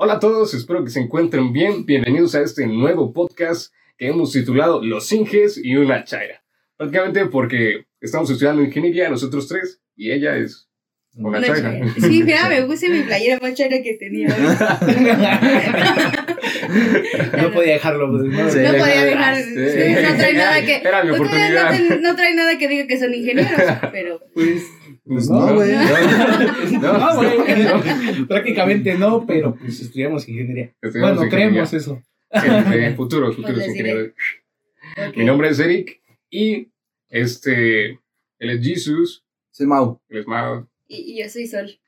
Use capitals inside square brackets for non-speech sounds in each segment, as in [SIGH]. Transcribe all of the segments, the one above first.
Hola a todos, espero que se encuentren bien. Bienvenidos a este nuevo podcast que hemos titulado Los Inges y una Chaira. Prácticamente porque estamos estudiando ingeniería nosotros tres y ella es [LAUGHS] Sí, mira, me puse mi playera más chaira que tenía. [LAUGHS] No podía dejarlo. pues, ¿no? Sí. No podía dejar. Sí. No trae nada que. Era mi no trae- oportunidad. No, trae- no trae nada que diga que son ingenieros, [LAUGHS] pero. Pues, Pues no, güey. No, no, güey. Prácticamente no, pero pues estudiamos ingeniería. Estudiamos Bueno, ingeniería. creemos eso. Sí, futuros, futuros Pues ingenieros. Mi nombre es Eric y este, él es Jesus, Soy Mau. él es Mao. Y, y yo soy Sol.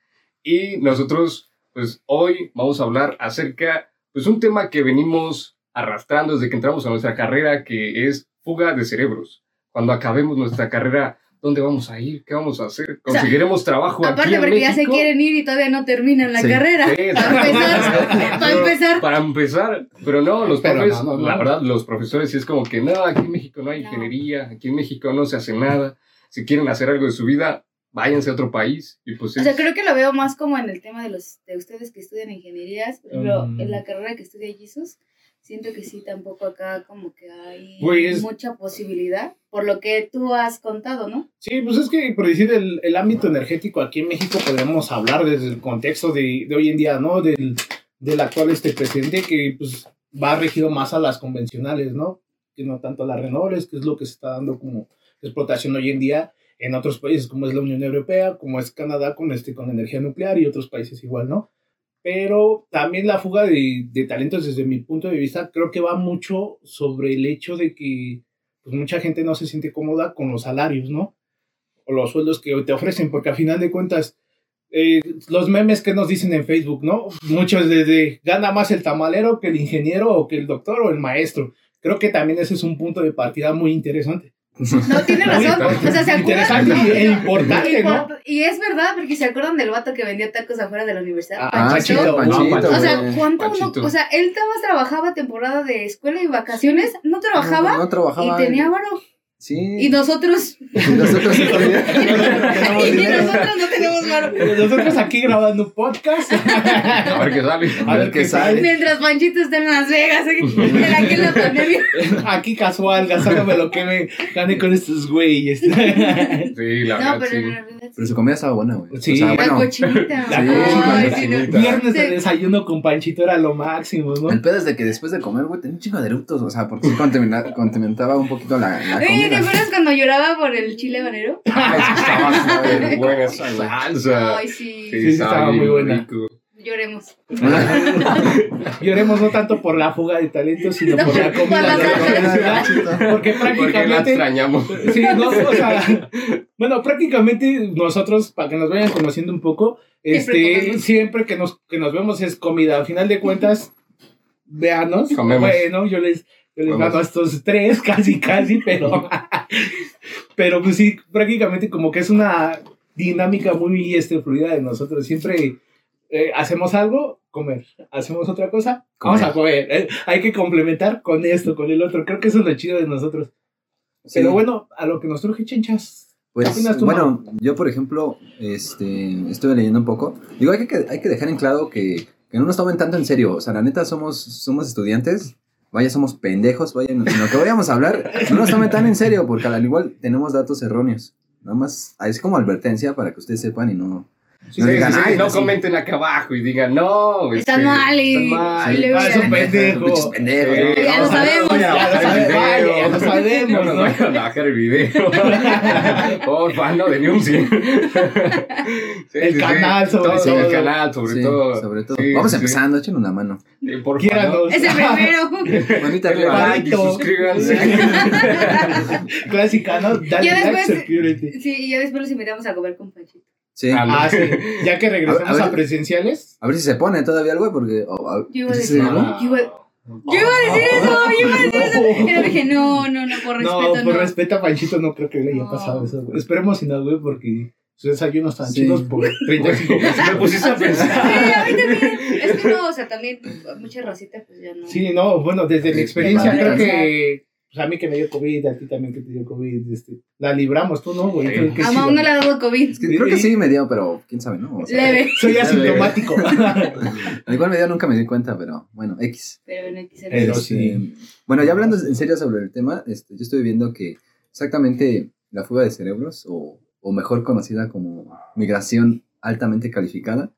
Y nosotros, pues hoy vamos a hablar acerca, pues un tema que venimos arrastrando desde que entramos a nuestra carrera, que es fuga de cerebros. Cuando acabemos nuestra carrera, ¿dónde vamos a ir? ¿Qué vamos a hacer? O sea, ¿Conseguiremos trabajo aquí Aparte, en porque ya se México? quieren ir y todavía no terminan la Sí. carrera. Sí, Para empezar. [LAUGHS] Para Pero empezar. Para empezar, pero no, los Pero profes, no, no, no. la verdad, los profesores sí es como que no, aquí en México no hay No. ingeniería, aquí en México no se hace nada. Si quieren hacer algo de su vida, váyanse a otro país. Y pues O sea, es- creo que lo veo más como en el tema de los de ustedes que estudian ingenierías. Por ejemplo, Mm. en la carrera que estudia Jesus, siento que sí, tampoco acá como que hay Pues- mucha posibilidad, por lo que tú has contado, ¿no? Sí, pues es que por decir el, el ámbito energético aquí en México podemos hablar desde el contexto de, de hoy en día, ¿no? Del, del actual este presidente que pues va regido más a las convencionales, ¿no? Que no tanto a las renovables, que es lo que se está dando como explotación hoy en día en otros países como es la Unión Europea, como es Canadá con, este, con energía nuclear y otros países igual, ¿no? Pero también la fuga de, de talentos desde mi punto de vista creo que va mucho sobre el hecho de que pues mucha gente no se siente cómoda con los salarios, ¿no? O los sueldos que te ofrecen, porque a final de cuentas, eh, los memes que nos dicen en Facebook, ¿no? Muchos desde gana más el tamalero que el ingeniero o que el doctor o el maestro. Creo que también ese es un punto de partida muy interesante. No, tiene razón. O sea, se acuerdan. Interesante ¿no? y- e importante, ¿no? Import- Y es verdad, porque se acuerdan del vato que vendía tacos afuera de la universidad. Ah, Panchito. Panchito. Panchito, O sea. ¿cuánto uno, o sea, él trabajaba temporada de escuela y vacaciones, no trabajaba No, no trabajaba. y tenía varo. Sí. Y nosotros, [LAUGHS] [LAUGHS] Y nosotros y tenemos dinero. nosotros no tenemos varo. Nosotros aquí grabando un podcast. [LAUGHS] a ver qué sale. A ver qué sale. Mientras Panchito está en Las Vegas, ¿eh? en aquel la pandemia. Aquí casual, gastándome lo que me gané con estos güeyes. Sí, la No, verdad, pero sí. Pero su comida estaba buena, güey. Sí. O sea, La bueno, cochinita. La Ay, cochinita. sí, no. Viernes de desayuno con Panchito era lo máximo, ¿no? el pedo es de que después de comer, güey, tenía un chingo de eructos. O sea, porque sí contamina- [LAUGHS] contaminaba un poquito la, la Oye, ¿te comida. acuerdas cuando lloraba por el chile habanero? [LAUGHS] Ay, sí, estaba súper buena esa salsa. Ay, sí. Sí, estaba muy buena. rico. Lloremos. [LAUGHS] Lloremos no tanto por la fuga de talentos, sino No, por la por comida la de la universidad. Porque Porque la prácticamente. extrañamos. Sí, no, o sea, bueno, prácticamente nosotros, para que nos vayan conociendo un poco, Siempre este, siempre que nos, que nos vemos es comida. Al final de cuentas, véanos. Comemos. Bueno, yo les, yo les gano a estos tres, [LAUGHS] casi, casi, pero. pero pues sí, prácticamente como que es una dinámica muy este, fluida de nosotros. Siempre eh, hacemos algo, comer. Hacemos otra cosa, vamos a comer. Eh, hay que complementar con esto, con el otro. Creo que eso es lo chido de nosotros. Sí. Pero bueno, a lo que nos truje, chenchas. ¿Qué Pues, tú, bueno, yo por ejemplo, este, estuve leyendo un poco. Digo, hay que, hay que dejar en claro que, que no nos tomen tanto en serio. O sea, la neta, somos, somos estudiantes. Vaya, somos pendejos. Vaya, en lo que vayamos a hablar, no nos tomen tan en serio, porque al igual tenemos datos erróneos. Nada más, es como advertencia para que ustedes sepan y no. Sí, no Sí, digan, sí, sí, "Ay, no sí". comenten acá abajo y digan, no. Están este, mal y- están mal. y le- Ah, es un pendejo. Sí, Ya lo sabemos. Ya lo bajar el sabemos, video. ya lo sabemos, No nos ¿no? vayan a bajar el video. [LAUGHS] Porfa, no denuncien. Sí, El canal, sobre Todo, todo. El canal, sobre todo. sobre todo. Vamos empezando, échenos una mano. Eh, Porfa, Quiéranos. Es [LAUGHS] el primero. Manita arriba. like y suscríbanse. [LAUGHS] Clásica, ¿no? Dale like, security. Sí, y ya después los invitamos a comer con Panchito. Sí. Ah, Ah, sí. [LAUGHS] Ya que regresamos A ver, a presenciales. A ver si se pone todavía el güey, porque. oh, a- Yo iba a ¿sí decir, yo iba, yo iba a decir eso, yo iba a decir eso. [LAUGHS] Y le dije, no, no, no, por No, respeto, por no. respeto a Panchito no creo que le haya No. pasado eso, güey. Esperemos si no, güey, porque sus desayunos están Sí. chidos por 35 [LAUGHS] pesos. Me pusiste a Sí, pensar. a mí también. Es que no, o sea, también mucha racita, pues ya no. Sí, no, bueno, desde mi Sí, experiencia sí, creo sí. que, pues a mí que me dio COVID, a ti también que te dio COVID, este, la libramos, tú no, güey. Sí. A Mau no le ha dado COVID. Es que creo que sí me dio, pero quién sabe, ¿no? O sea, Leve. [LAUGHS] Soy asintomático. [LAUGHS] Al igual me dio, nunca me di cuenta, pero bueno, X. Pero no quise Pero Este, sí. Bueno, ya hablando en serio sobre el tema, este, yo estoy viendo que exactamente la fuga de cerebros, o, o mejor conocida como migración altamente calificada,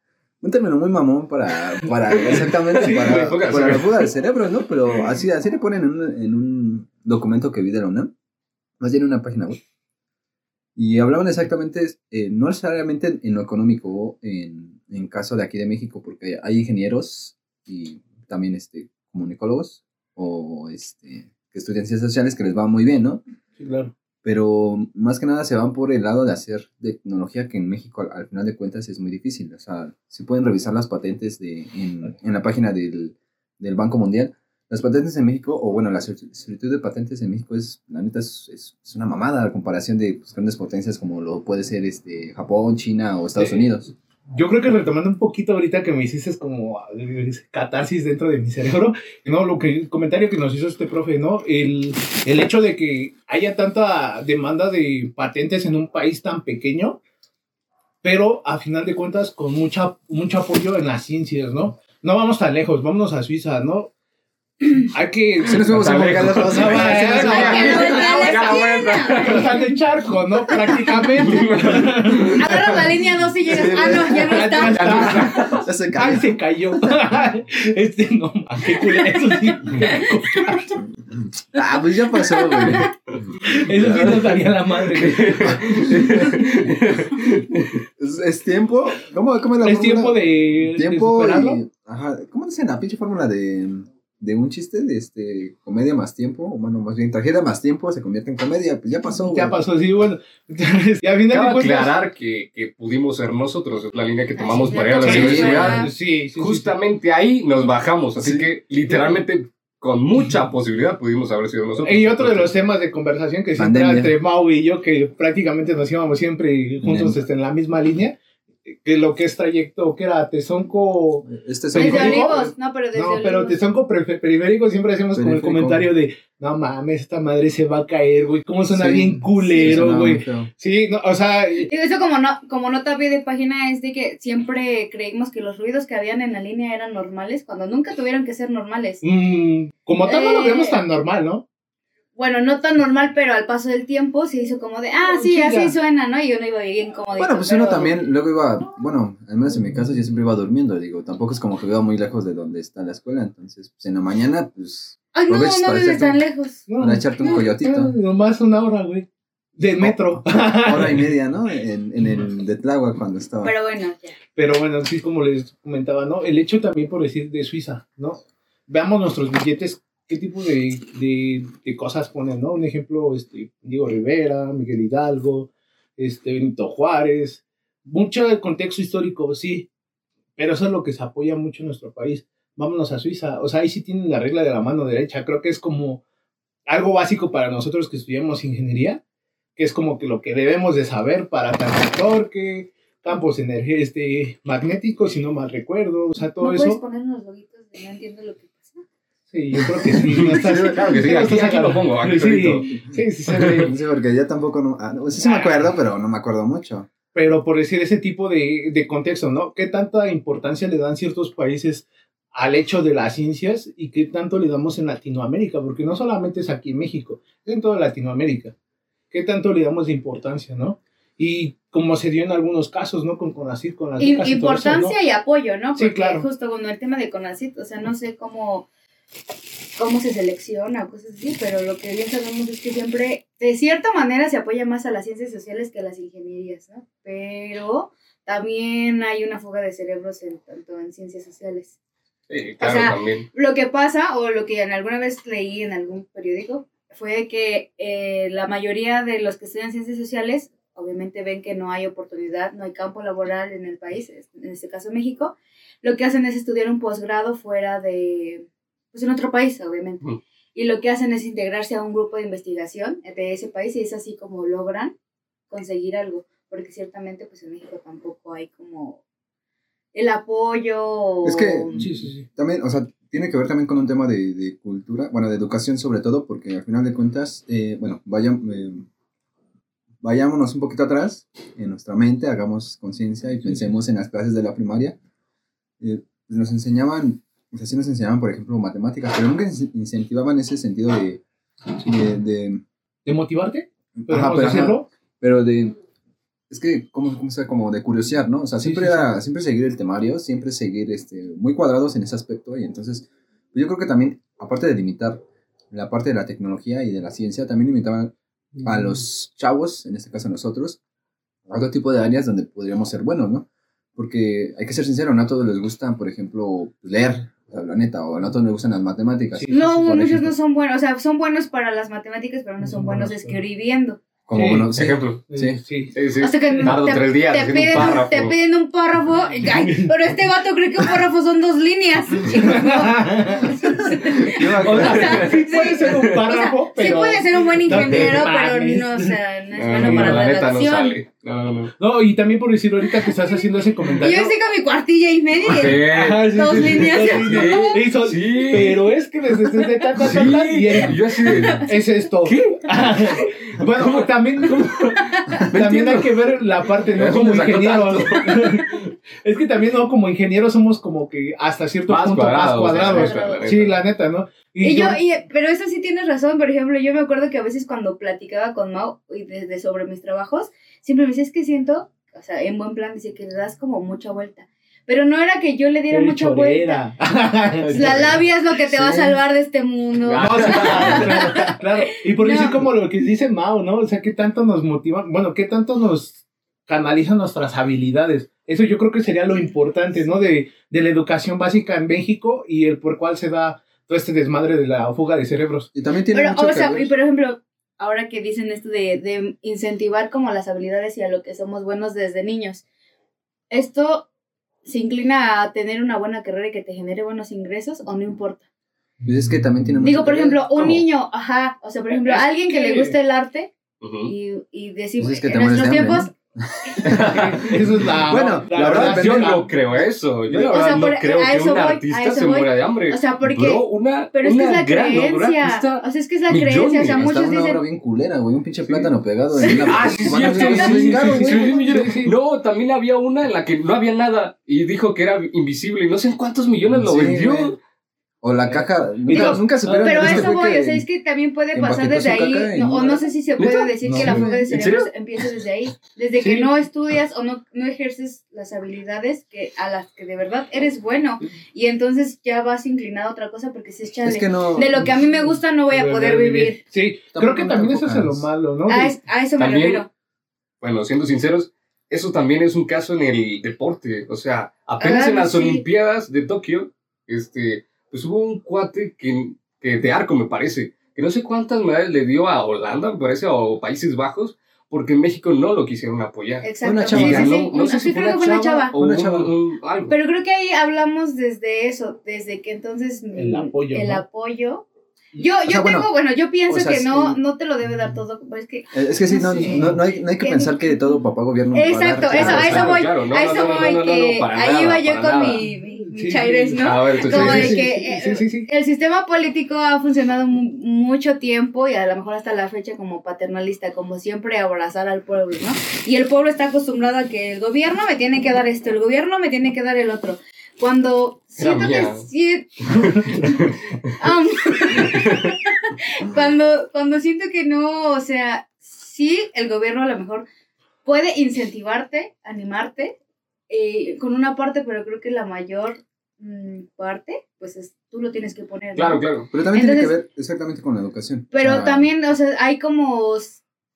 un término muy mamón para, para [LAUGHS] exactamente Sí, para, la fuga de cerebros, ¿no? Pero así, así le ponen en un, en un documento que vi de la UNAM, más bien en una página web. Y hablaban exactamente, eh, no necesariamente en lo económico, en, en caso de aquí de México, porque hay ingenieros y también este, comunicólogos o este, que estudian ciencias sociales que les va muy bien, ¿no? Sí, claro. Pero más que nada se van por el lado de hacer tecnología que en México al, al final de cuentas es muy difícil. O sea, si pueden revisar las patentes de, en, en la página del, del Banco Mundial. Las patentes en México, o bueno, la solic- solicitud de patentes en México es, la neta, es, es, es una mamada a comparación de pues, grandes potencias como lo puede ser este, Japón, China o Estados Sí. Unidos. Yo creo que retomando un poquito ahorita que me hiciste es como catarsis dentro de mi cerebro, no, lo que el comentario que nos hizo este profe, ¿no? El, el hecho de que haya tanta demanda de patentes en un país tan pequeño, pero a final de cuentas con mucha, mucho apoyo en las ciencias, ¿no? No vamos tan lejos, vámonos a Suiza, ¿no? Hay que... Sí nos fuimos a Está Morgan, lejos. las dos. No, vaya, Sí, no, nos vaya. fuimos. Cruzando el charco, ¿no? Prácticamente. Agarras la línea 2 y llegas. Ah, no, ya no Ya está. Ya se Ay, cayó. se cayó. este no, qué culero. Eso sí, Ah, pues ya pasó, güey. eso sí nos daría la madre. Es, es tiempo. ¿Cómo, cómo es la Es fórmula? tiempo de, Tiempo de y- Ajá. ¿Cómo dicen la pinche fórmula de, de un chiste? De este, comedia más tiempo. O bueno, más bien tragedia más tiempo se convierte en comedia. Pues ya pasó, güey. Ya pasó, sí, bueno. Y a final de Cabe cuentas. aclarar que, que pudimos ser nosotros, es la línea que tomamos sí, para ir a la sí, universidad. Sí, sí, sí, Justamente ahí nos bajamos, así Sí. que literalmente con mucha posibilidad pudimos haber sido nosotros. Y otro de los temas de conversación que siempre Pandemia. entre Mau y yo, que prácticamente nos íbamos siempre juntos este, en la misma línea, que lo que es trayecto, que era Tezonco, Este es. Olivos. No, pero desde No, pero Olivos. Tezonco periférico siempre hacemos como el comentario de, no mames, esta madre se va a caer, güey, cómo suena Sí, bien culero, güey. Sí, no, o sea, Digo, eso como, no, como nota de página es de que siempre creímos que los ruidos que habían en la línea eran normales, cuando nunca tuvieron que ser normales. mm, como tal no lo Eh, vemos tan normal, ¿no? Bueno, no tan normal, pero al paso del tiempo se hizo como de, ah, sí, Sí, así ya. suena, ¿no? Y uno iba bien cómodo. Bueno, pues uno también luego iba, bueno, al menos en mi caso yo siempre iba durmiendo, digo, tampoco es como que viva muy lejos de donde está la escuela, entonces pues en la mañana pues Ay, no, no para vives echarte tan un- lejos. No, para echarte un no, coyotito. no, [LAUGHS] Nomás una hora, güey. Del metro. hora y [LAUGHS] media, ¿no? En, en el de Tláhuac cuando estaba. Pero bueno, ya. Pero bueno, sí, como les comentaba, ¿no? El hecho también por decir de Suiza, ¿no? Veamos nuestros billetes, qué tipo de, de, de cosas ponen, ¿no? Un ejemplo, este, Diego Rivera, Miguel Hidalgo, este, Benito Juárez, mucho del contexto histórico, sí, pero eso es lo que se apoya mucho en nuestro país. Vámonos a Suiza, o sea, ahí sí tienen la regla de la mano derecha, creo que es como algo básico para nosotros que estudiamos ingeniería, que es como que lo que debemos de saber para tanto torque, campos energía, este, magnéticos, si no mal recuerdo, o sea, todo ¿No eso. puedes poner unos loguitos de no entiendo lo que? Sí, yo creo que sí. [LAUGHS] No Claro que sí, aquí- aquí lo pongo, aquí sí, sí, sí. [LAUGHS] Sí, porque yo tampoco no, ah, no, sí, sí me acuerdo, pero no me acuerdo mucho. Pero por decir ese tipo de, de contexto, ¿no? ¿Qué tanta importancia le dan ciertos países al hecho de las ciencias y qué tanto le damos en Latinoamérica? Porque no solamente es aquí en México, es en toda Latinoamérica. ¿Qué tanto le damos de importancia, no? Y como se dio en algunos casos, ¿no? Con Conacid, con las Y- becas y todo eso, ¿no? importancia y apoyo, ¿no? Sí, Porque claro. justo con el tema de CONACYT, o sea, no sé cómo, cómo se selecciona cosas así, pero lo que bien sabemos es que siempre, de cierta manera, se apoya más a las ciencias sociales que a las ingenierías, ¿no? Pero también hay una fuga de cerebros en, tanto en ciencias sociales. Sí, claro, O sea, también. Lo que pasa, o lo que en alguna vez leí en algún periódico, fue que eh, la mayoría de los que estudian ciencias sociales, obviamente ven que no hay oportunidad, no hay campo laboral en el país, en este caso México, lo que hacen es estudiar un posgrado fuera de, pues en otro país, obviamente. Mm. Y lo que hacen es integrarse a un grupo de investigación de ese país y es así como logran conseguir algo, porque ciertamente pues en México tampoco hay como el apoyo. Es que- o- Sí, sí, sí. También, o sea, tiene que ver también con un tema de, de cultura, bueno, de educación sobre todo, porque al final de cuentas, eh, bueno, vaya, eh, vayámonos un poquito atrás en nuestra mente, hagamos conciencia y pensemos en las clases de la primaria. Eh, pues nos enseñaban, o sea, sí nos enseñaban, por ejemplo, matemáticas, pero nunca in- incentivaban ese sentido de... de, de- ¿De motivarte? ajá, ¿Podemos pero, ajá, pero de... Es que, ¿cómo, cómo se como de curiosear, ¿no? O sea, Sí, siempre, sí, sí. era- siempre seguir el temario, siempre seguir este, muy cuadrados en ese aspecto. Y entonces, pues yo creo que también, aparte de limitar la parte de la tecnología y de la ciencia, también limitaban a los chavos, en este caso a nosotros, a otro tipo de áreas donde podríamos ser buenos, ¿no? Porque hay que ser sincero, no a todos les gusta, por ejemplo, leer, sea, la neta, o no a todos les gustan las matemáticas. Sí. No, muchos ejemplo. no son buenos, o sea, son buenos para las matemáticas, pero no son buenos escribiendo. Como, Sí, bueno, sí. Ejemplo. Sí. sí. Sí, sí. O sea que Tardo te, tres días te un piden, párrafo. te piden un párrafo, [LAUGHS] ay, pero este vato cree que un párrafo son dos líneas. o sea, [LAUGHS] sí puede ser un párrafo, sí pero... puede ser un buen ingeniero, pero no, o sea, no es No, bueno no, para la la neta no redacción. sale. No, no, no. No, y también por decirlo ahorita que estás haciendo ese y comentario... yo con mi cuartilla y media. Ajá, sí, Dos sí, sí, líneas. dos líneas. Sí, Y son- sí. Pero es que desde desde ta, ta, ta, ta, y Sí, el- yo así de... es esto. ¿Qué? [LAUGHS] bueno, también, [LAUGHS] también hay que ver la parte, ¿no? ¿De Como ingenieros. [LAUGHS] es que también, ¿no? Como ingenieros somos como que hasta cierto Más punto cuadrados, más cuadrados. Sí, la neta, ¿no? Y yo, y, pero eso sí tienes razón, por ejemplo, yo me acuerdo que a veces cuando platicaba con Mau y desde sobre mis trabajos, siempre me decía, es que siento, o sea, en buen plan, dice que le das como mucha vuelta. Pero no era que yo le diera mucha vuelta. [LAUGHS] La labia es lo que te va a salvar de este mundo. [LAUGHS] Claro, claro, claro. Y por No. decir como lo que dice Mao, ¿no? O sea, qué tanto nos motiva, bueno, qué tanto nos canalizan nuestras habilidades. Eso yo creo que sería lo importante, ¿no? De, de la educación básica en México y el por cual se da todo este desmadre de la fuga de cerebros. Y también tiene Pero, mucho o que sea, ver- y por ejemplo, ahora que dicen esto de, de incentivar como las habilidades y a lo que somos buenos desde niños, ¿esto se inclina a tener una buena carrera y que te genere buenos ingresos o no importa? pues es que también tiene Digo, por ejemplo, un ¿Cómo? niño, ajá, o sea, por ejemplo, Es alguien que, que- le guste el arte y, y decimos, Pues es que te en nuestros hambre, tiempos, [LAUGHS] Eso es la. [LAUGHS] Bueno, la verdad, Yo la- no creo eso. Yo la O verdad sea, no por- creo que un artista se muera de hambre. o sea, porque... Bro, una, pero es que una es la gran creencia. cuesta O sea, es que es la millones. creencia. O sea, Hasta muchos una obra dicen. bien culera, güey. Un pinche plátano pegado en una. Ah, sí, sí. No, también había una en la que no había nada y dijo que era invisible y no sé en cuántos millones lo vendió. O la caja. Nunca, Digo, nunca supieron Pero este eso güey voy, que- o sea, es que también puede pasar desde ahí, no- no o no sé si se puede decir No, que la fuga de ¿En cerebros empieza desde ahí, desde Sí. que no estudias o no, no ejerces las habilidades que a las que de verdad eres bueno y entonces ya vas inclinado a otra cosa porque si es chale, Es que no. de lo que a mí me gusta no voy a poder vivir, Sí, creo que no también eso es lo malo, ¿no? a, es- a eso me También- refiero. Bueno, siendo sinceros, eso también es un caso en el deporte. O sea, apenas Ah, en las sí. Olimpiadas de Tokio, este, pues hubo un cuate que, que de arco, me parece, que no sé cuántas medallas le dio a Holanda, me parece, o Países Bajos, porque en México no lo quisieron apoyar. Exacto, Una sí, chava. sí, Ganó, sí, no sé sí, si creo que fue una chava. o Una un- chava. un- algo. Pero creo que ahí hablamos desde eso, desde que entonces El mm, apoyo, el ¿no? apoyo. Yo, yo sea, bueno, tengo, bueno, yo pienso o sea, que no, sí. no te lo debe dar todo, pero es que Eh, Es que sí, no, Sí. no, no hay, no hay que pensar que todo papá gobierno. nos va a dar Exacto, todo, eso, o a eso voy, claro, no, a no, eso no, no, voy, no, no, que ahí iba yo con mi Sí, chaires, sí. ¿no? A ver, tú Como sí, de que sí, eh, el sistema político ha funcionado mu- mucho tiempo y a lo mejor hasta la fecha como paternalista, como siempre abrazar al pueblo, ¿no? Y el pueblo está acostumbrado a que el gobierno me tiene que dar esto, el gobierno me tiene que dar el otro. Cuando siento que [LAUGHS] Am, [LAUGHS] cuando, cuando siento que no, o sea, sí, el gobierno a lo mejor puede incentivarte, animarte eh, con una parte, pero creo que la mayor mm, parte, pues es, tú lo tienes que poner. ¿no? Claro, claro. Pero también tiene que Entonces- ver exactamente con la educación. Pero sea, también, o sea, hay como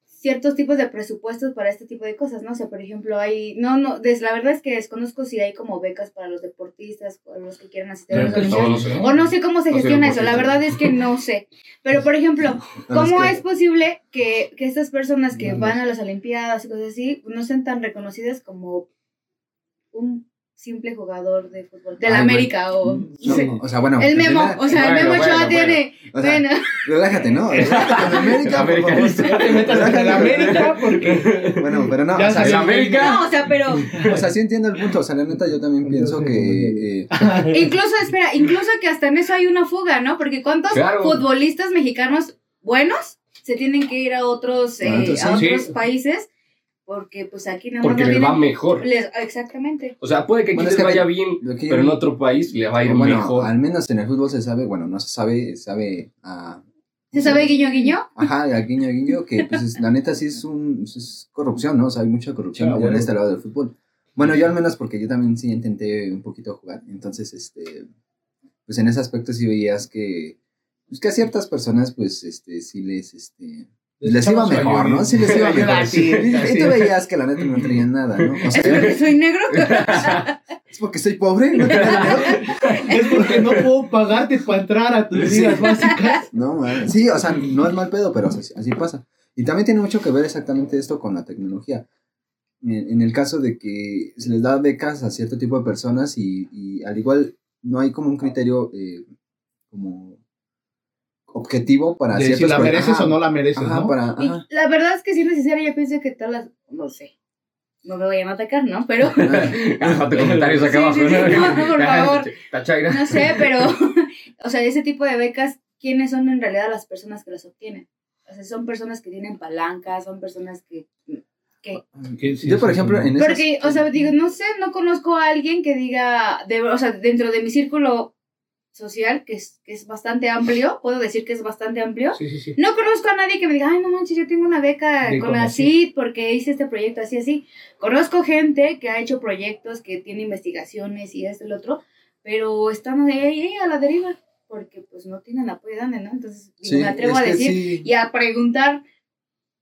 ciertos tipos de presupuestos para este tipo de cosas, ¿no? O sea, por ejemplo, hay, no, no, des, la verdad es que desconozco si hay como becas para los deportistas o los que quieran asistir a Creo que No, Olimpiadas. no sé. O no sé cómo se No gestiona eso, la verdad es que no sé. Pero, por ejemplo, [LAUGHS] no, ¿cómo que- es posible que, que estas personas que van a las Olimpiadas y cosas así no sean tan reconocidas como un simple jugador de fútbol. De la Ay, güey. América o... No, sí. o sea, bueno. El Memo, o sea, el Memo Ochoa bueno, tiene... o sea, Bueno, Relájate, ¿no? [LAUGHS] Relájate América, por favor. [LAUGHS] No te metas con el América porque. [LAUGHS] Bueno, pero no, Ya o sea, ¿El Sí. América? no, o sea, pero o sea, sí entiendo el punto. O sea, la neta, yo también pienso que. eh, incluso, espera, incluso que hasta en eso hay una fuga, ¿no? Porque ¿cuántos Claro. futbolistas mexicanos buenos se tienen que ir a otros, eh, A otros, a sí. otros Sí. países? Porque pues aquí nada más Porque no les va mejor. les- exactamente. O sea, puede que aquí Bueno, es les que vaya bien, que pero en otro país le va a ir bueno, mejor. al menos en el fútbol se sabe, bueno, no se sabe, se sabe a. ¿Se sabe guiño guiño? Ajá, al guiño guiño, que pues es- la neta sí es un es corrupción, ¿no? O sea, hay mucha corrupción en bueno. este lado del fútbol. Bueno, yo al menos porque yo también sí intenté un poquito jugar, entonces, este, pues en ese aspecto sí veías que, pues que a ciertas personas, pues, este, sí les, este, les iba mejor, ¿no? Sí les iba [LAUGHS] mejor. Sí, [LAUGHS] Y, tú veías que la neta no traían nada, ¿no? O ¿Es porque soy negro? [LAUGHS] es porque soy pobre, no. Es porque no puedo pagarte para entrar a tus Sí. ligas básicas. No, man. Sí, o sea, no es mal pedo, pero así, así pasa. Y también tiene mucho que ver exactamente esto con la tecnología. En, en el caso de que se les da becas a cierto tipo de personas y, y al igual no hay como un criterio eh, como objetivo para De si la mereces ajá, o no la mereces, ajá, ¿no? para, Y ajá. la verdad es que si es necesario, yo pienso que todas las... No sé. No me vayan a atacar, ¿no? Pero... [LAUGHS] Déjate [LAUGHS] comentarios acá abajo. sí, sí, no, por [LAUGHS] favor. Tachaira. No sé, pero... o sea, ese tipo de becas, ¿quiénes son en realidad las personas que las obtienen? O sea, son personas que tienen palancas, son personas que... que Yo, por ejemplo, en esas- porque, o sea, digo, no sé, no conozco a alguien que diga, de, o sea, dentro de mi círculo social, que es, que es bastante amplio, puedo decir que es bastante amplio, Sí, sí, sí. no conozco a nadie que me diga, ay, no manches, yo tengo una beca De con Conacyt. ACID porque hice este proyecto así, así. Conozco gente que ha hecho proyectos, que tiene investigaciones y esto y lo otro, pero están de ahí, ahí a la deriva, porque pues no tienen apoyo de nadie, ¿no? Entonces, me atrevo a decir sí. y a preguntar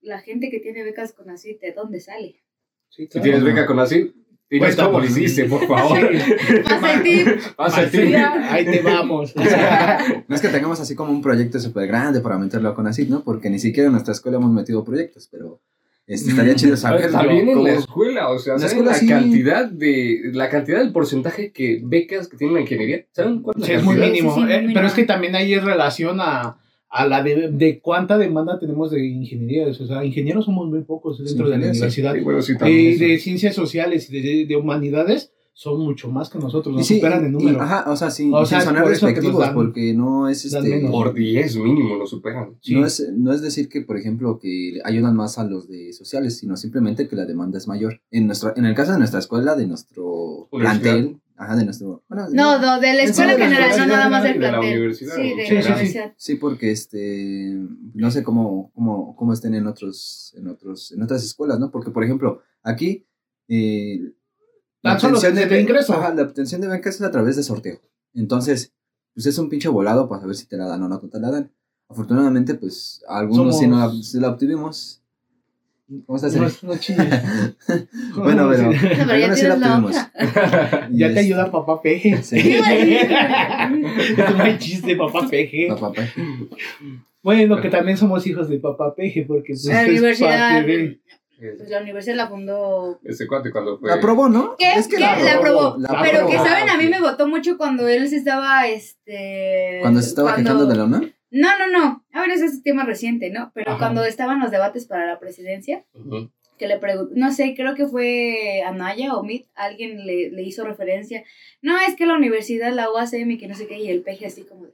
la gente que tiene becas con ACID, ¿de dónde sale? Sí, Si claro. tienes beca con así, Cuéntanos. cómo lo hiciste, por favor. Pasa el tip. Pasa el Así, tip. Ahí te vamos. [LAUGHS] No es que tengamos así como un proyecto súper grande para meterlo con ACID, ¿no? Porque ni siquiera en nuestra escuela hemos metido proyectos, pero este, estaría [LAUGHS] chido saberlo. También en la escuela, o sea, En la ¿saben escuela la sí. cantidad de la cantidad del porcentaje que becas que tiene la ingeniería? ¿Saben cuánto Sí, es muy mínimo. Sí, eh, mínimo. Pero es que también hay relación a, a la de, de cuánta demanda tenemos de ingenierías. O sea, ingenieros somos muy pocos dentro de la universidad. Sí, bueno, sí, también Eh, de ciencias sociales y de, de humanidades son mucho más que nosotros, nos sí, superan en y- número. ajá, o sea, sí, O y sea, sin es sonar por respectivos, dan- porque no es este. Por 10 mínimo lo superan. Sí. No es, no es decir que, por ejemplo, que ayudan más a los de sociales, sino simplemente que la demanda es mayor. En nuestra, en el caso de nuestra escuela, de nuestro plantel, ajá, de nuestro. bueno, No, no, de la escuela de la general, no nada más del de la universidad, Sí, de ¿no? la Sí, sí, sí. universidad. Sí, porque este no sé cómo, cómo, cómo estén en otros, en otros, en otras escuelas, ¿no? Porque, por ejemplo, aquí eh, solo obtención el ingreso. ajá, la obtención de becas es a través de sorteo. Entonces, pues es un pinche volado para saber si te la dan o no te la dan. Afortunadamente, pues algunos sí, no la, Somos- sí la obtuvimos. ¿Cómo estás? No, Eric? no chilles. [LAUGHS] Bueno, pero- No, pero ya sí la hoja. [LAUGHS] Ya te es- ayuda papá peje. Sí. [LAUGHS] es un buen chiste, papá peje. No, papá. Bueno, que también somos hijos de papá peje, porque pues, La es universidad. parte de- Pues la universidad la fundó. Ese cuate cuando fue. La aprobó, ¿no? ¿Qué? Es que ¿Qué? La aprobó. la Pero aprobó. que saben, a mí ok. me votó mucho cuando él se estaba, este... Cuando se estaba cuando- quejando de la UNAM. No, no, no. A ver, ese es tema reciente, ¿no? Pero Ajá. cuando estaban los debates para la presidencia, que le preguntó, no sé, creo que fue Anaya o Mit, alguien le, le hizo referencia. No, es que la universidad, la UACM, y que no sé qué, y el peje así como de,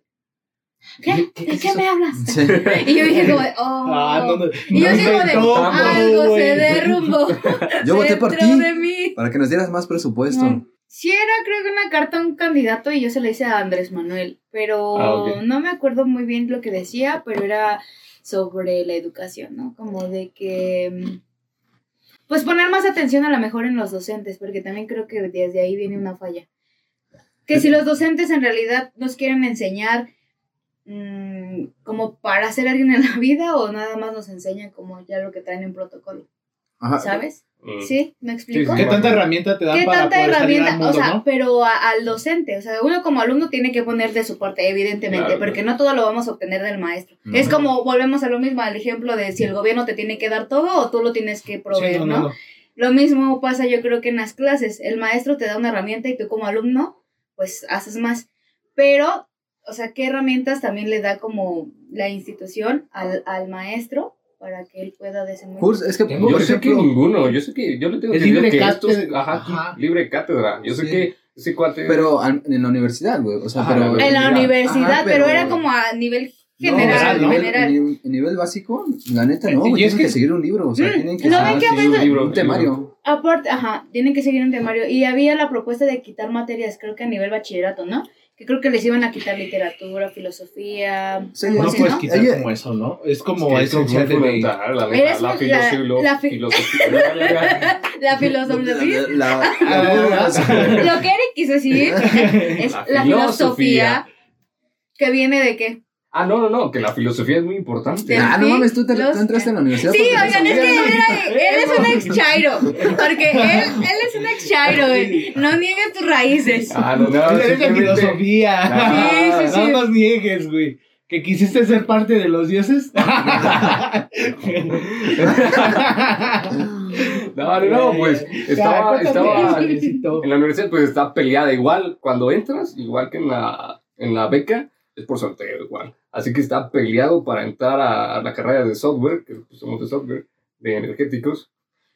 ¿qué? ¿Qué- qué ¿De qué me hablas? Sí. [LAUGHS] Y yo dije como de, [LAUGHS] oh. Ah, no, no, y yo no como de, algo se derrumbó. Yo voté [LAUGHS] por ti. Para que nos dieras más presupuesto. Sí era creo que una carta a un candidato y yo se la hice a Andrés Manuel, pero Ah, no me acuerdo muy bien lo que decía, pero era sobre la educación, ¿no? Como de que pues poner más atención a lo mejor en los docentes, porque también creo que desde ahí viene una falla. Que si los docentes en realidad nos quieren enseñar mm, como para ser alguien en la vida o nada más nos enseñan como ya lo que traen en protocolo, Ajá. ¿sabes? Mm. ¿Sí? ¿Me explico? sí. ¿Qué tanta herramienta te dan ¿Qué para tanta poder salir herramienta? al mundo, o sea, no? pero a- al docente, o sea, uno como alumno tiene que poner de su parte, evidentemente, Claro, porque no todo lo vamos a obtener del maestro. No. Es como, volvemos a lo mismo, al ejemplo de si el gobierno te tiene que dar todo o tú lo tienes que proveer, Sí, ¿no? Lo mismo pasa yo creo que en las clases. El maestro te da una herramienta y tú como alumno, pues haces más. Pero, o sea, ¿qué herramientas también le da como la institución al, al maestro para que él pueda desenvolver? Kurs, es que, Yo por sé que ejemplo, ninguno, yo sé que yo le tengo es que decir libre que cátedra, estos, ajá, ajá. libre cátedra. Yo sé Sí. que ese cuate pero al- en la universidad, güey. O sea, Ajá, pero. En la Ajá, universidad, pero, pero- era como a nivel No, general, o sea, a nivel- general. En, en nivel básico, la neta no, güey. es que- que, seguir un libro. O sea, Mm, tienen que ¿no seguir ven que a sí, un libro, un temario. Aparte, ajá, tienen que seguir un temario. Y había la propuesta de quitar materias, creo que a nivel bachillerato, ¿no? Que creo que les iban a quitar literatura, filosofía. Sí, No así, puedes ¿no? quitar Oye, como eso, ¿no? Es Es como que es muy esencial de la la la- filosofía, la fi- filosofía. La [LAUGHS] filosofía. [LAUGHS] Lo que Eric quiso decir [LAUGHS] es La la, filosofía. filosofía que viene de qué? Ah, no, no, no, que la filosofía es muy importante. Ah, no mames, tú, te, los- tú entraste en la universidad. Sí, oigan, es que él, era- él es un ex chairo. Porque [LAUGHS] él, él es un ex chairo, güey. No niegues tus raíces. Ah, no, no, Es de filosofía. Ah, Sí, sí, sí. No nos niegues, güey. ¿Que quisiste ser parte de los dioses? [LAUGHS] No, no, no, pues estaba, estaba [LAUGHS] en la universidad, pues está peleada igual. Cuando entras, igual que en la, en la beca, es por sorteo igual. Así que está peleado para entrar a, a la carrera de software, que pues, somos de software, de energéticos,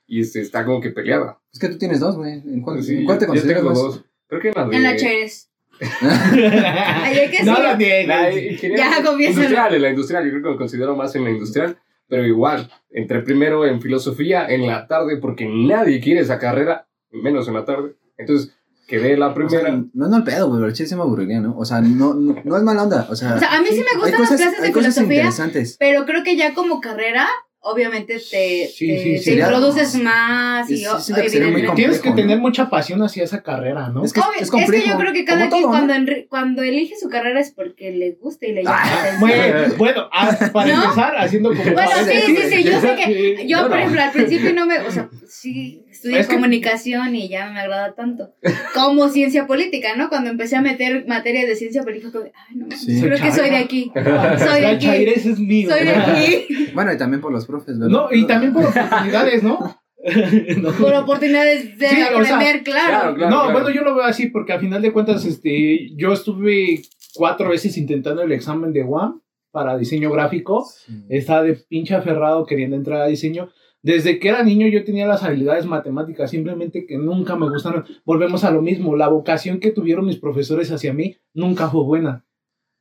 y este, está como que peleada. Es que tú tienes dos, güey. ¿En cuál, Sí, en cuál te yo consideras tengo más? dos. Creo que en la de... En la Chaires. [LAUGHS] Ay, que no sí. lo La ingeniería Ya, confiésalo. industrial, en la industrial, yo creo que me considero más en la industrial, pero igual, entré primero en filosofía en la tarde porque nadie quiere esa carrera, menos en la tarde. Entonces, quedé la O sea, primera. no, no el pedo, güey, pero el sí me aburriría, ¿no? O sea, no, no, no es mala onda. O sea, O sea, a mí sí me gustan las cosas, clases hay de cosas filosofía, interesantes. pero creo que ya como carrera, obviamente te, Sí, te, sí, te introduces más y o- siento que sería Tienes que tener mucha pasión hacia esa carrera, ¿no? Es que Obvio, es complejo. que yo creo que cada quien todo, ¿no? cuando, enri- cuando elige su carrera es porque le gusta y le llama la Ah, atención. Bueno, bueno, ah, para ¿No? empezar, haciendo como... Bueno, sí, sí, sí, yo sé [LAUGHS] que yo, por ejemplo, al principio no me, o sea, sí, estudié Es que- comunicación y ya no me agrada tanto. Como ciencia política, ¿no? Cuando empecé a meter materias de ciencia política, como, ay, no, Sí. creo que soy de aquí. Soy de aquí. Es mío. Soy de aquí. [LAUGHS] Bueno, y también por los profes, ¿verdad? No, y también por [LAUGHS] oportunidades, ¿no? [LAUGHS] No. Por oportunidades de Sí, o sea, aprender, claro. claro, no, claro. bueno, yo lo veo así porque a final de cuentas, este, yo estuve cuatro veces intentando el examen de UAM para diseño gráfico. Sí. Estaba de pinche aferrado queriendo entrar a diseño. Desde que era niño yo tenía las habilidades matemáticas, simplemente que nunca me gustaron. Volvemos a lo mismo, la vocación que tuvieron mis profesores hacia mí nunca fue buena.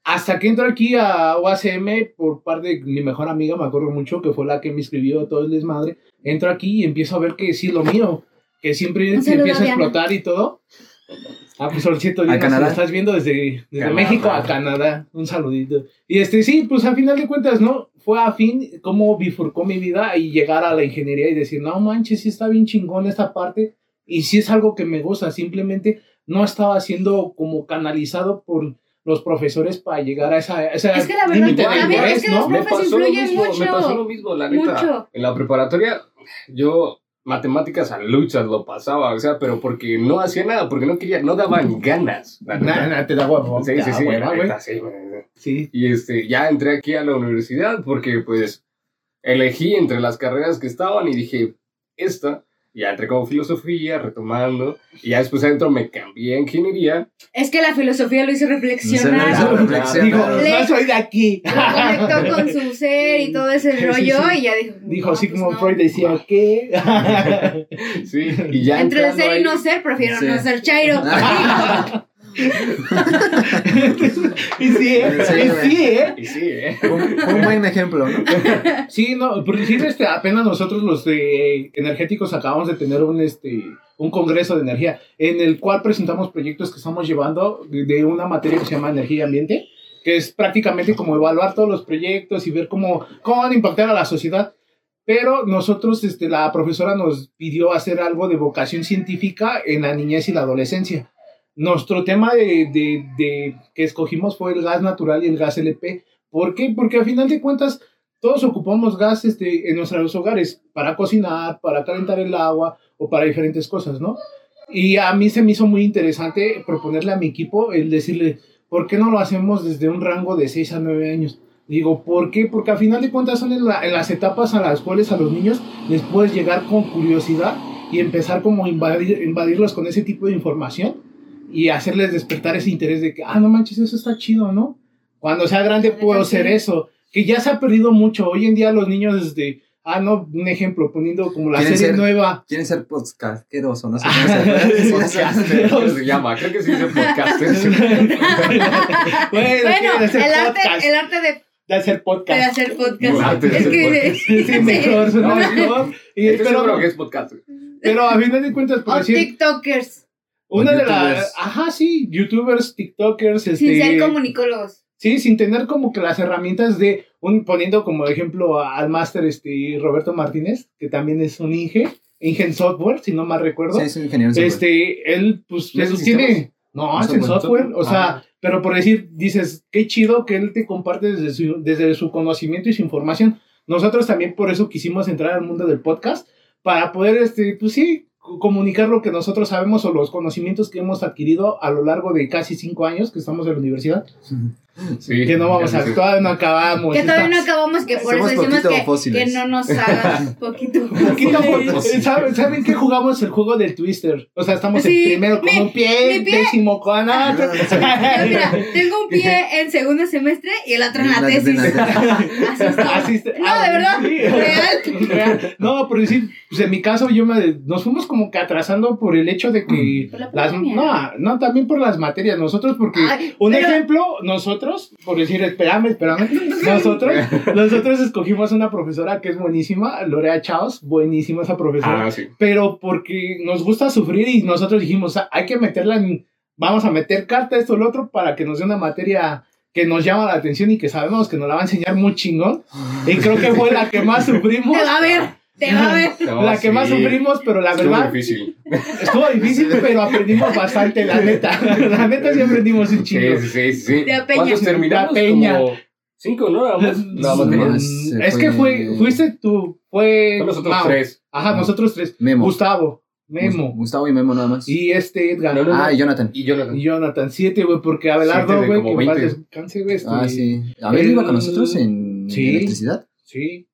Hasta que entro aquí a UACM por parte de mi mejor amiga, me acuerdo mucho, que fue la que me escribió todo el desmadre. Entro aquí y empiezo a ver que sí, lo mío, que siempre se empieza a explotar y todo. Ah, pues solcito, A Canadá. lo estás viendo desde, desde. México a Canadá. Un saludito. Y este, sí, pues a final de cuentas, ¿no? Fue a fin cómo bifurcó mi vida y llegar a la ingeniería y decir, no manches, sí está bien chingón esta parte y sí es algo que me gusta, simplemente no estaba siendo como canalizado por los profesores para llegar a esa, esa Es que la verdad, de es que ¿no? los me profes pasó lo influyen mismo, mucho. me pasó lo mismo, la neta. Mucho. En la preparatoria, yo matemáticas a luchas lo pasaba, o sea, pero porque no hacía nada, porque no quería, no daban ganas. Nada, nada, te da huevo. Sí, sí, sí, neta, sí. Sí. Y este, ya entré aquí a la universidad porque pues elegí entre las carreras que estaban y dije, esta, ya entré como filosofía, retomando, y ya después adentro me cambié a ingeniería. Es que la filosofía lo hizo reflexionar. hizo Claro, reflexionar. Dijo, Le- no soy de aquí. Lo conectó con su ser y todo ese Sí, sí, rollo sí. y ya dijo. Dijo no, así pues como no. Freud decía, ¿qué? Sí, y ya Entre ser y no ser, prefiero Sí. no ser chairo. Y sí, ¿eh? Sí, Y sí, ¿eh? Y sí, ¿eh? Un, un buen ejemplo, ¿no? Sí, no, por decir, este, apenas nosotros los de energéticos acabamos de tener un, este, un congreso de energía en el cual presentamos proyectos que estamos llevando de, de una materia que se llama energía y ambiente, que es prácticamente como evaluar todos los proyectos y ver cómo, cómo van a impactar a la sociedad. Pero nosotros, este, la profesora nos pidió hacer algo de vocación científica en la niñez y la adolescencia. Nuestro tema de, de, de que escogimos fue el gas natural y el gas LP. ¿Por qué? Porque al final de cuentas todos ocupamos gas este, en nuestros hogares para cocinar, para calentar el agua o para diferentes cosas, ¿no? Y a mí se me hizo muy interesante proponerle a mi equipo el decirle, ¿por qué no lo hacemos desde un rango de 6 a 9 años? Digo, ¿por qué? Porque a final de cuentas son en, la- en las etapas a las cuales a los niños les puedes llegar con curiosidad y empezar como a invadir, invadirlos con ese tipo de información y hacerles despertar ese interés de que, ah, no manches, eso está chido, ¿no? Cuando sea grande puedo ser eso, que ya se ha perdido mucho. Hoy en día los niños desde, ah, no, un ejemplo, poniendo como la ¿Quieren serie ser- nueva. Quieren ser podcasteros o no sé [LAUGHS] cómo se puede Podcaster, ¿cómo se llama? Creo que sí dice podcaster. [LAUGHS] bueno, hacer el arte, podcast, el arte de, de hacer de podcast. hacer podcast. De es hacer que podcast. Sí, mejor, suena No, mejor. Y- Estoy seguro pero, que es podcaster. pero a final de cuentas, por O decir, TikTokers, una de las, youtubers. ajá, sí, youtubers, tiktokers, sin este, ser comunicólogos. Sí, sin tener como que las herramientas de, un, poniendo como ejemplo a- al máster este, Roberto Martínez, que también es un Inge, Inge en software, si no mal recuerdo. Sí, es un ingeniero en software. este, él, pues, ¿No es él en tiene, no, ¿En es en software? software, o sea, Ah. pero por decir, dices, qué chido que él te comparte desde su, desde su conocimiento y su información. Nosotros también por eso quisimos entrar al mundo del podcast, para poder, este, pues sí, comunicar lo que nosotros sabemos o los conocimientos que hemos adquirido a lo largo de casi cinco años que estamos en la universidad. Que no vamos sí, a sí. actuar, no acabamos. Que todavía no acabamos, que por Somos eso decimos que, fósiles. que no nos hagan [LAUGHS] poquito. Poquito. ¿saben, ¿Saben que jugamos el juego del Twister? O sea, estamos Sí, en primero con mi- un pie, mi pie. décimo con otro. Mira, mira, tengo un pie en segundo semestre y el otro en la La- tesis. está- [LAUGHS] No, ah, de verdad, sí. real. Real. No, por decir, pues en mi caso yo me, nos fuimos como que atrasando por el hecho de que Por la las, no, no, también por las materias, nosotros porque Ay, un pero- ejemplo, nosotros, por decir, espérame, espérame, [LAUGHS] nosotros, nosotros escogimos una profesora que es buenísima, Lorea Chaos, buenísima esa profesora, Ah, sí. pero porque nos gusta sufrir y nosotros dijimos, "Ah, hay que meterla en, vamos a meter carta, esto, lo otro, para que nos dé una materia que nos llama la atención y que sabemos que nos la va a enseñar muy chingón. Y creo que fue la que más sufrimos. [LAUGHS] A ver, te va a ver. [LAUGHS] No, la que sí. más sufrimos, pero la Estuvo verdad difícil. estuvo difícil, [LAUGHS] pero aprendimos bastante, la neta. La neta sí aprendimos un Sí, chingo. sí, sí, sí. De a Peña. ¿Cuántos terminamos? De a Peña. Como cinco, ¿no? Nada más. La Mm. Más, es que fue- fuiste tú, fue nosotros Mau. tres. Ajá, nosotros tres. Memo. Gustavo, Memo Gustavo y Memo nada más. y este Edgar. No, no, Ah, y Jonathan. Y Jonathan. Y Jonathan, siete, güey, porque Abelardo, güey, que 20. descanse, güey. este, Ah, sí. ¿Abel el- iba con nosotros en Sí. electricidad? Sí,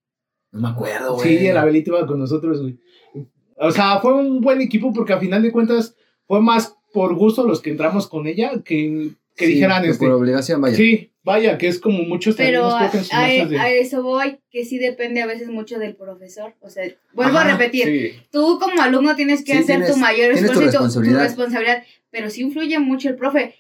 No me acuerdo, güey. sí, el Abelito iba con nosotros, güey. O sea, fue un buen equipo porque a final de cuentas fue más por gusto los que entramos con ella que, que Sí, dijeran, que este, Por obligación, vaya. sí, vaya, que es como muchos también Pero a, a- de- a eso voy, que sí depende a veces mucho del profesor. O sea, vuelvo a Ajá, repetir, Sí. tú como alumno tienes que Sí, hacer tienes- tu mayor tienes tu esfuerzo y tu- tu responsabilidad. responsabilidad, pero sí influye mucho el profe.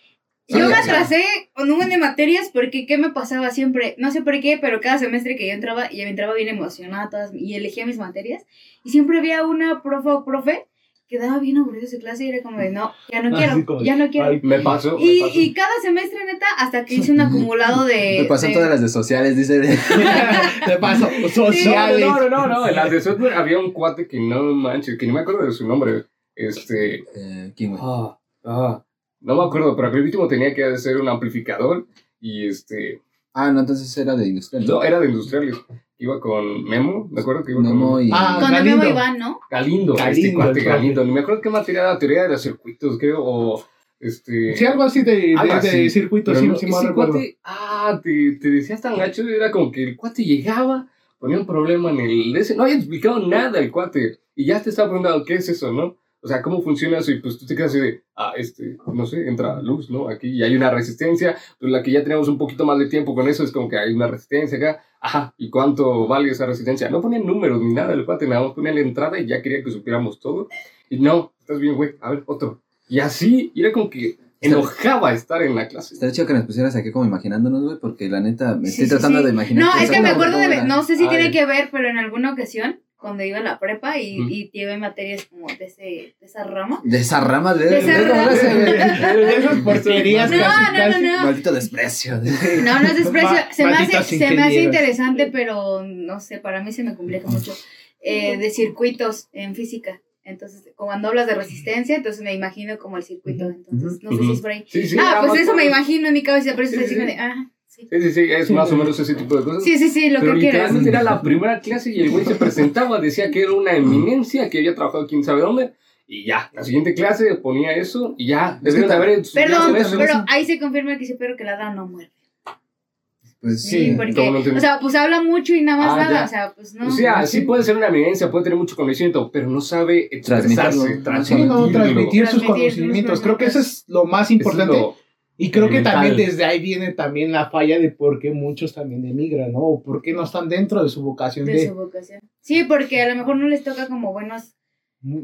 Yo me atrasé con un buen de materias porque ¿qué me pasaba siempre? No sé por qué, pero cada semestre que yo entraba, y yo entraba bien emocionada todas, y elegía mis materias, y siempre había una profe o profe que daba bien aburrido su clase y era como de, no, ya no quiero, como de, ya no quiero. "Ay, Me pasó. me Y, pasó. y cada semestre, neta, hasta que hice un [LAUGHS] acumulado de... Me pasan de- todas las de sociales, dice. de [LAUGHS] paso, No, sociales. no, no, no, no. En las de software había un cuate que no manches, que no me acuerdo de su nombre. Este. Eh, ¿Quién? Ah, ah. No me acuerdo, pero el último tenía que hacer un amplificador. Y este. Ah, no, entonces era de industrial. No, era de industriales. Iba con Memo, me acuerdo que iba Memo con y. Ah, Con. Memo Iván, ¿no? Galindo, este Galindo, cuate el profe. Galindo. Ni me acuerdo qué materia era, teoría de los circuitos, creo, o este. Sí, algo así de, de, Algo de circuito, Pero sí, no, sí ese cuate, ah, te, te decías tan gacho, era como que el cuate llegaba, ponía un problema en el ese, no había explicado nada el cuate, y ya te estaba preguntando, ¿qué es eso, no? O sea, ¿cómo funciona eso? Y pues tú te quedas así de, ah, este, no sé, entra luz, ¿no? Aquí y hay una resistencia, pues la que ya tenemos un poquito más de tiempo con eso es como que hay una resistencia acá, ajá, ¿y cuánto vale esa resistencia? No ponían números ni nada, el cuate nada más ponía la entrada y ya quería que supiéramos todo, y no, estás bien, güey, a ver, otro. Y así, y era como que enojaba estar en la clase. Estaría chido que nos pusieras aquí como imaginándonos, güey, porque la neta me Sí, estoy sí, tratando sí. de imaginar. No, es que me acuerdo de, no sé si tiene que ver, pero en alguna ocasión, cuando iba a la prepa y, y llevé materias como de, ese, de esa rama. De esa rama de. De esa rama. De esas porquerías No, casi, no, no, casi. no. Maldito desprecio. No, no es desprecio. Se me, hace, se me hace interesante, pero no sé, para mí se me complica mucho. Eh, de circuitos en física. Entonces, cuando hablas de resistencia, entonces me imagino como el circuito. Entonces, no sé si es por ahí. Sí, sí, ah, pues eso me imagino en mi cabeza, por eso Sí, estoy de, ah, sí. Sí, sí, sí, es más o menos ese tipo de cosas. Sí, sí, sí, lo Pero que quieras. literalmente era la primera clase y el güey se presentaba, decía que era una eminencia, que había trabajado quién sabe dónde, y ya, la siguiente clase ponía eso y ya, Es que debieron de haber Perdón, eso. pero ahí se confirma que ese perro que ladra no muerde. Pues Sí, sí. porque, ¿Cómo no o sea, pues habla mucho y nada más Ah, nada, ya. o sea, pues no. O sea, sí puede ser una eminencia, puede tener mucho conocimiento, pero no sabe Transmitirlo. expresarse, no, transmitirlo. transmitir sus Transmitir conocimientos. sus Creo que eso es lo más Eso es importante. lo- Y creo que también desde ahí viene también la falla de por qué muchos también emigran, ¿no? O por qué no están dentro de su vocación de de... su vocación. Sí, porque a lo mejor no les toca como buenos,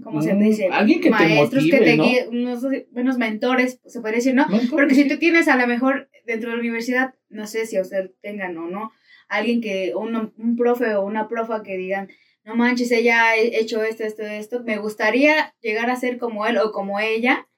¿cómo se Mm, dice? Alguien que Maestros te que motive, te ¿no? guíen, unos buenos mentores, se puede decir, ¿no? Mentores. Porque si tú tienes a lo mejor dentro de la universidad, no sé si a usted tengan o no, alguien que, un, un profe o una profa que digan, no manches, ella ha hecho esto, esto, esto, me gustaría llegar a ser como él o como ella,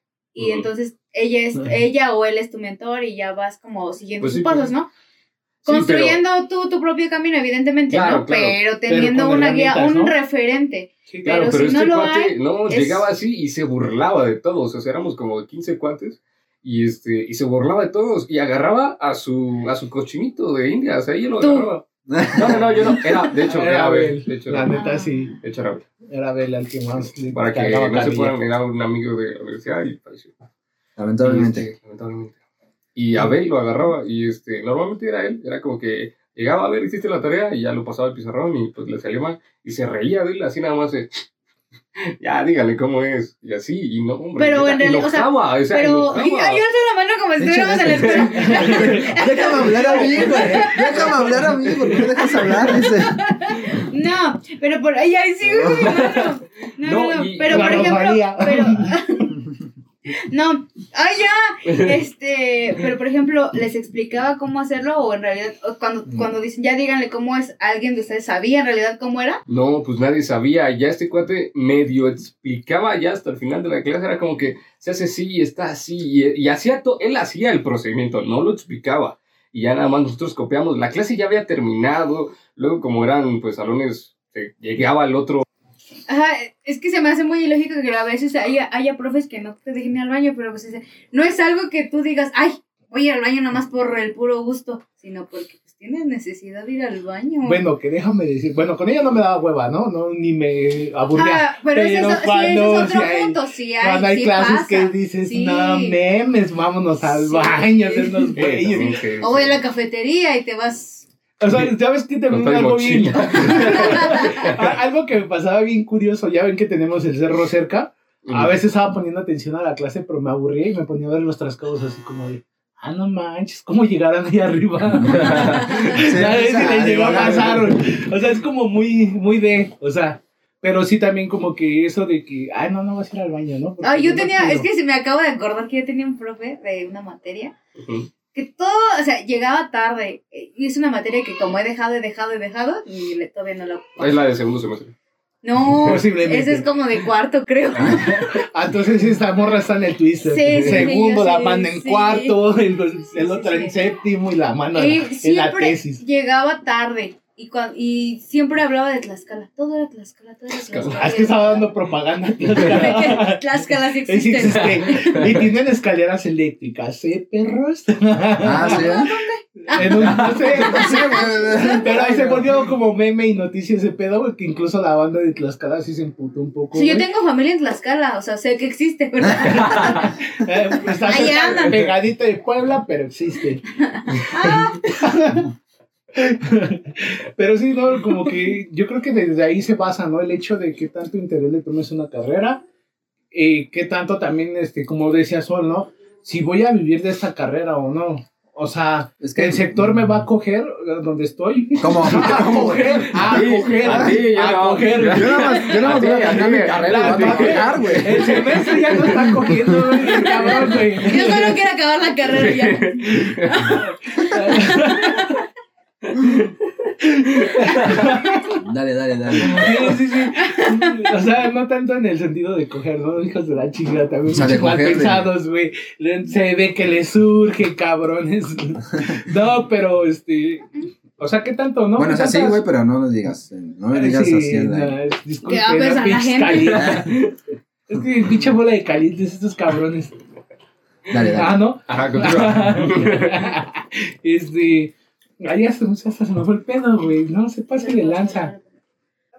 y Ujú. entonces ella es, Ujú. ella o él es tu mentor y ya vas como siguiendo Pues sus sí, pasos, pues. ¿no? Sí, Construyendo tú tu propio camino, evidentemente, Claro, ¿no? claro. Pero teniendo con una guía, un ¿no? referente. Sí, Claro, Pero pero, si no este lo cuate, hay, no, es- llegaba así y se burlaba de todos. O sea, éramos como 15 cuates y este y se burlaba de todos y agarraba a su a su cochinito de India, o sea, ella lo Tú. agarraba. No, no, no, yo no, era, de hecho, Era Abel, Abel. de hecho, La neta, sí. de hecho era Abel. Era Abel al que más le Para que no se fueran, era un amigo de la universidad y falleció. Lamentablemente. Y, este, lamentablemente. Y Abel lo agarraba y este, normalmente era él, era como que llegaba a ver, hiciste la tarea y ya lo pasaba al pizarrón y pues le salía mal y se reía de él así nada más de, [LAUGHS] ya dígale cómo es y así y no, hombre, Pero en realidad, o sea, o sea, Pero, yo la mano como si estuviéramos en la escuela. [LAUGHS] Déjame hablar a mí, güey. Déjame hablar a mí, ¿por qué no dejas hablar? Dice. No, pero por ahí, sí. [LAUGHS] No, no, No, no, y- pero por ejemplo, pero... [LAUGHS] No, ay ya, este, pero por ejemplo, les explicaba cómo hacerlo o en realidad, cuando, cuando dicen, ya díganle cómo es, alguien de ustedes sabía en realidad cómo era. No, pues nadie sabía. Ya este cuate medio explicaba ya hasta el final de la clase. Era como que se hace así, está así. Y, y hacía todo. Él hacía el procedimiento, no lo explicaba. Y ya nada más nosotros copiamos. La clase ya había terminado. Luego, como eran pues salones, se llegaba al otro. Ajá, es que se me hace muy ilógico que a veces haya, haya profes que no te dejen ir al baño, pero pues no es algo que tú digas, ay, voy al baño nomás por el puro gusto, sino porque tienes necesidad de ir al baño. Bueno, que déjame decir, bueno, con ella no me daba hueva, ¿no? No, ni me aburría. Ah, pero, Pero sí, ese es cuando otro hay- punto, sí hay, Cuando hay sí clases pasa. que dices, Sí. no memes, vámonos al Sí. baño, Eh, [LAUGHS] güeyes. O voy a la cafetería y te vas... O sea, ¿sabes qué? También y algo bien. mochila. [LAUGHS] Algo que me pasaba bien curioso, ya ven que tenemos el cerro cerca. A veces estaba poniendo atención a la clase, pero me aburría y me ponía a ver los trascados así como de, ah, no manches, ¿cómo llegarán ahí arriba? [LAUGHS] ¿Sabes? Si les llegó a pasar. O sea, es como muy, muy de, o sea, pero sí también como que eso de que, ay, no, no vas a ir al baño, ¿no? Porque Ay, yo no tenía, quiero". es que se me acabo de acordar que yo tenía un profe de una materia que todo, o sea, llegaba tarde. eh, Y es una materia que como he dejado, he dejado, he dejado, y le, todavía no la... Es la de segundo semestre. No, Posiblemente. ese es como de cuarto, creo. [LAUGHS] Ah, entonces esta morra está en el Twister. Sí, sí, Segundo, sí, la mano en sí. cuarto, el, el Sí, otro sí, en sí. séptimo y la mano en, en la siempre tesis. llegaba tarde. Y, cuan- y siempre hablaba de Tlaxcala. Todo era Tlaxcala, todo era Tlaxcala. Es que estaba dando propaganda. Que Tlaxcala [LAUGHS] sí existe. Y tienen escaleras eléctricas, ¿eh, perros? Ah, sí, ¿eh? En un- no sé, no sé, güey. Pero ahí se volvió como meme y noticia ese pedo, güey, que incluso la banda de Tlaxcala sí se emputó un poco. Sí, yo güey. tengo familia en Tlaxcala, o sea, sé que existe, [LAUGHS] ¿verdad? Eh, está Ahí andan. pegadito de Puebla, pero existe. Ah, [LAUGHS] Pero sí, no, como que yo creo que desde ahí se basa, ¿no? El hecho de que tanto interés le tomes una carrera y qué tanto también, este, como decía Sol, ¿no? Si voy a vivir de esta carrera o no. O sea, Es que el sector me va a coger donde estoy. ¿Cómo? [LAUGHS] A coger, a coger, a ti, yo a no. coger. Yo nada más, yo nada más [LAUGHS] voy a terminar mi carrera voy a trabajar, güey. El semestre ya no está cogiendo, [LAUGHS] güey, cabrón, güey. yo solo quiero acabar la carrera ya. [LAUGHS] Dale, dale, dale. Sí, sí, sí. O sea, no tanto en el sentido de coger, ¿no? Hijos de la chingada también. O sea, de mal coger, de- pensados, güey. Se ve que les surge, cabrones. No, pero este. O sea, ¿qué tanto, no? Bueno, o sea, sí, ¿Tantas- güey, pero no lo digas. eh, No me digas Sí, así. no, aire. es- disculpe, ¿Qué va a la gente? [LAUGHS] Es que pinche bola de calientes estos cabrones. Dale, Ah, dale. ¿no? Ajá, continúa. [LAUGHS] este. Ahí hasta, hasta se me fue el pedo, güey. No se pase de lanza.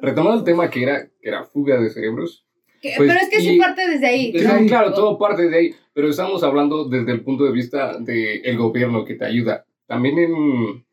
Retomando el tema que era, que era fuga de cerebros. Pues, pero es que sí parte desde ahí. Desde ahí. claro, todo parte de ahí, pero estamos hablando desde el punto de vista del gobierno que te ayuda. También en,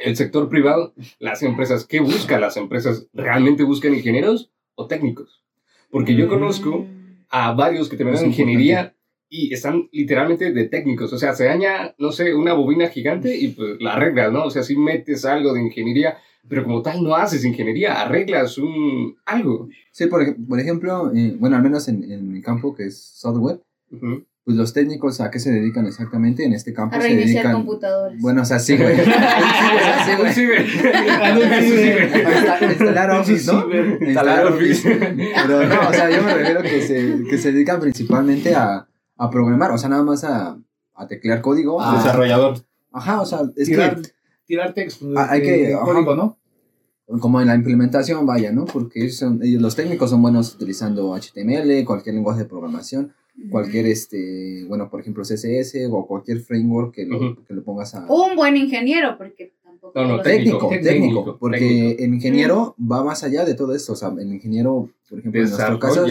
el sector privado, las empresas, ¿qué buscan las empresas? ¿Realmente buscan ingenieros o técnicos? Porque yo conozco a varios que terminaron ingeniería y están literalmente de técnicos. O sea, se daña, no sé, una bobina gigante y pues la arreglas, ¿no? O sea, si metes algo de ingeniería, pero como tal no haces ingeniería, arreglas un algo. Sí, por, por ejemplo, eh, bueno, al menos en, en mi campo, que es software, Ujú. pues los técnicos a qué se dedican exactamente en este campo A se reiniciar dedican computadores. bueno o sea sí güey [LAUGHS] sí, güey. Instalar Office no instalar Office pero no o sea yo me refiero que se, que se dedican principalmente a, a programar o sea nada más a, a teclear código a- Desarrollador. ajá o sea es tirar, que tirar texto. Ah, hay este, que- ajá. código, ¿no? como en la implementación vaya no porque son, ellos los técnicos son buenos utilizando HTML cualquier lenguaje de programación cualquier este bueno por ejemplo CSS o cualquier framework que lo, que lo pongas a Un buen ingeniero, porque. No, no, técnico, Técnico, técnico, técnico, porque técnico. el ingeniero va más allá de todo esto, o sea, el ingeniero, por ejemplo, en nuestro caso,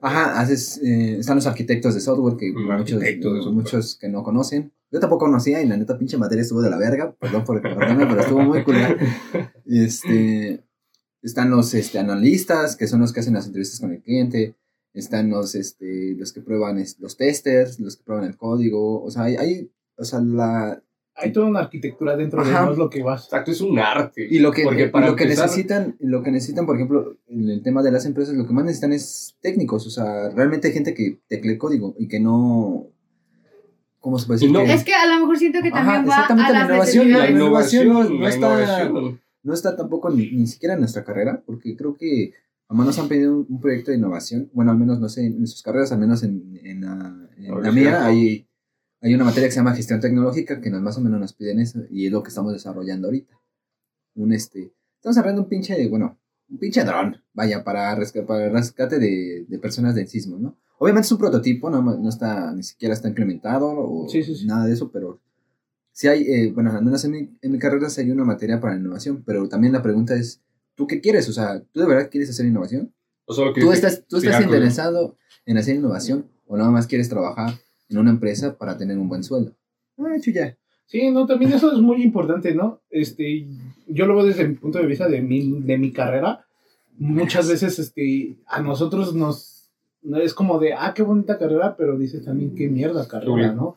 ajá, haces, eh, están los arquitectos de software que Mm, muchos, de software. muchos que no conocen. Yo tampoco conocía y la neta pinche materia estuvo de la verga, perdón por recordarme, pero estuvo muy cool. Y [LAUGHS] este, están los este, analistas, que son los que hacen las entrevistas con el cliente, están los, este, los que prueban los testers, los que prueban el código, o sea, hay, hay o sea, la, Hay toda una arquitectura dentro de Ajá. no es lo que vas. Exacto, es un arte. Y lo que, Porque y para lo que empezar- necesitan, lo que necesitan, por ejemplo, en el tema de las empresas, lo que más necesitan es técnicos, o sea, realmente hay gente que teclee código y que no, ¿cómo se puede decir? No- Que Es que a lo mejor siento que Ajá, también va exactamente, a la innovación, la innovación, no- no la está- innovación. no está tampoco ni, ni siquiera en nuestra carrera, porque creo que jamás nos han pedido un, un proyecto de innovación, bueno, al menos no sé, en sus carreras, al menos en, en la, en mía, ajá. hay, hay una materia que se llama gestión tecnológica que nos, más o menos nos piden eso, y es lo que estamos desarrollando ahorita. Un este, estamos desarrollando un pinche, bueno, un pinche dron, vaya, para, resca- para rescate de, de personas del sismo, ¿no? Obviamente es un prototipo, no, no está, ni siquiera está implementado o Sí, sí, sí. nada de eso, pero sí hay, eh, bueno, al menos en mi, en mi carrera sí hay una materia para innovación, pero también la pregunta es, ¿tú qué quieres? O sea, ¿tú de verdad quieres hacer innovación? O solo ¿Tú estás, tú estás interesado en hacer innovación o nada más quieres trabajar en una empresa para tener un buen sueldo? Ah, chuya. Sí, no, también eso es muy importante, ¿no? Este, yo lo veo desde mi punto de vista de mi, de mi carrera. Muchas veces, este, a nosotros nos, no es como de, ah, qué bonita carrera, pero dices también qué mierda carrera, ¿no?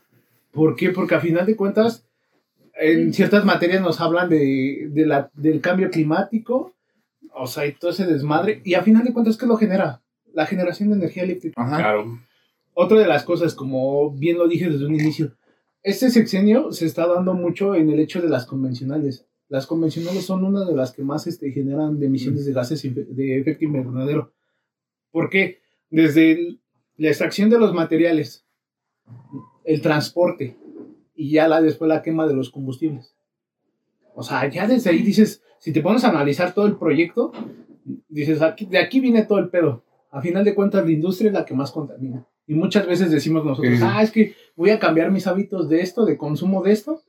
¿Por qué? Porque a final de cuentas, en ciertas materias nos hablan de, de la, del cambio climático, o sea, y todo ese desmadre, y a final de cuentas, ¿qué lo genera? La generación de energía eléctrica. Ajá. Claro. Otra de las cosas, como bien lo dije desde un inicio, este sexenio se está dando mucho en el hecho de las convencionales. Las convencionales son una de las que más este, generan emisiones de gases de efecto invernadero. ¿Por qué? Desde el- la extracción de los materiales, el transporte y ya la, después la quema de los combustibles. O sea, ya desde ahí dices, si te pones a analizar todo el proyecto, dices, aquí, de aquí viene todo el pedo. A final de cuentas, la industria es la que más contamina. Y muchas veces decimos nosotros, Sí. ah, es que voy a cambiar mis hábitos de esto, de consumo de esto,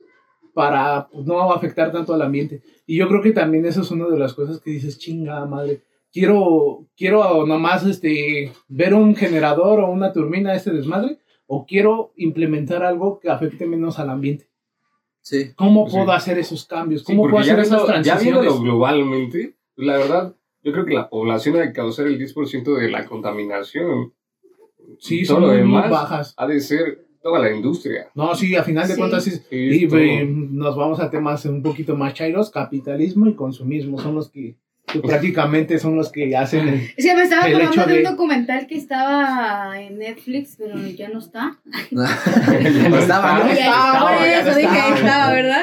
para pues, no afectar tanto al ambiente. Y yo creo que también eso es una de las cosas que dices, chinga madre, quiero, quiero nomás este, ver un generador o una turbina, este desmadre, o quiero implementar algo que afecte menos al ambiente. Sí. ¿Cómo Sí. puedo hacer esos cambios? Sí, ¿Cómo puedo ya hacer esas ya transiciones? viéndolo globalmente, la verdad, yo creo que la población ha de causar el 10% de la contaminación. Sí, Todo son lo muy demás bajas. ha de ser toda la industria. No, sí, a final de Sí. cuentas sí, Sí, Y eh, nos vamos a temas un poquito más chairos, capitalismo y consumismo, son los que, que [LAUGHS] prácticamente son los que hacen el... Que me estaba acordando de un documental que estaba en Netflix, pero ya no está. [LAUGHS] [LAUGHS] no estaba, ¿no? Ya Ya, estaba, por ya eso no dije que estaba. estaba, ¿verdad?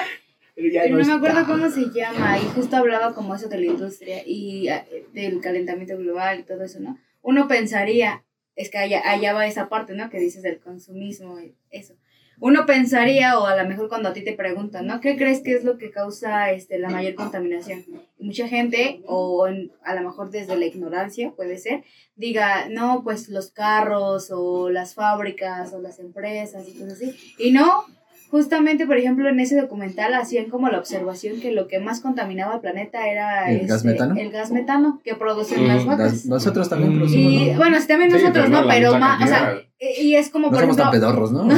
Pero ya Pero no me está. acuerdo cómo se llama, y justo hablaba como eso de la industria y ah, del calentamiento global y todo eso, ¿no? Uno pensaría, es que allá, allá va esa parte, ¿no? Que dices del consumismo, eso. Uno pensaría, o a lo mejor cuando a ti te preguntan, ¿no? ¿Qué crees que es lo que causa este, la mayor contaminación? Mucha gente, o a lo mejor desde la ignorancia, puede ser, diga, no, pues los carros, o las fábricas, o las empresas, y cosas así. Y no, justamente, por ejemplo, en ese documental hacían como la observación que lo que más contaminaba el planeta era ¿El gas este, metano? el gas metano que producen Mm, las Las- vacas. nosotros también Mm. producimos, Y ¿no? bueno, sí, también Sí, nosotros, pero ¿no? Pero más, o sea, y es como, No por somos tan ejemplo, pedorros, ¿no?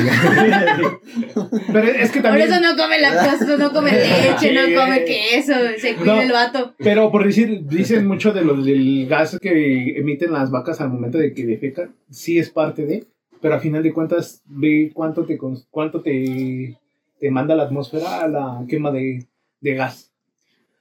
Pero es que por también. eso no come lactosa, no come [LAUGHS] leche, no come queso, se cuida No. el vato. Pero por decir, dicen mucho de lo, del gas que emiten las vacas al momento de que defecan, sí es parte de, pero a final de cuentas ve cuánto te cuánto te, te manda la atmósfera a la quema de, de gas.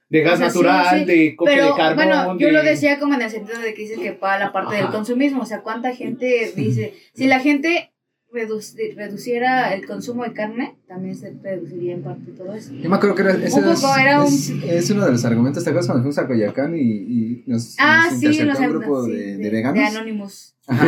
De gas O sea, sí, natural, sí. de coque Pero de carbón. bueno, yo de- lo decía como en el sentido de que dices que para la parte del Ajá. consumismo, o sea, cuánta gente dice, si la gente reduci- reduciera el consumo de carne, también se reduciría en parte todo eso. Yo me acuerdo que era, ese Un es, poco, era un- es, es uno de los argumentos. ¿Te acuerdas cuando fuimos a Coyacán y, y nos, Ah, nos sí, un grupo sí, de, de de veganos? De Anonymous. Ajá.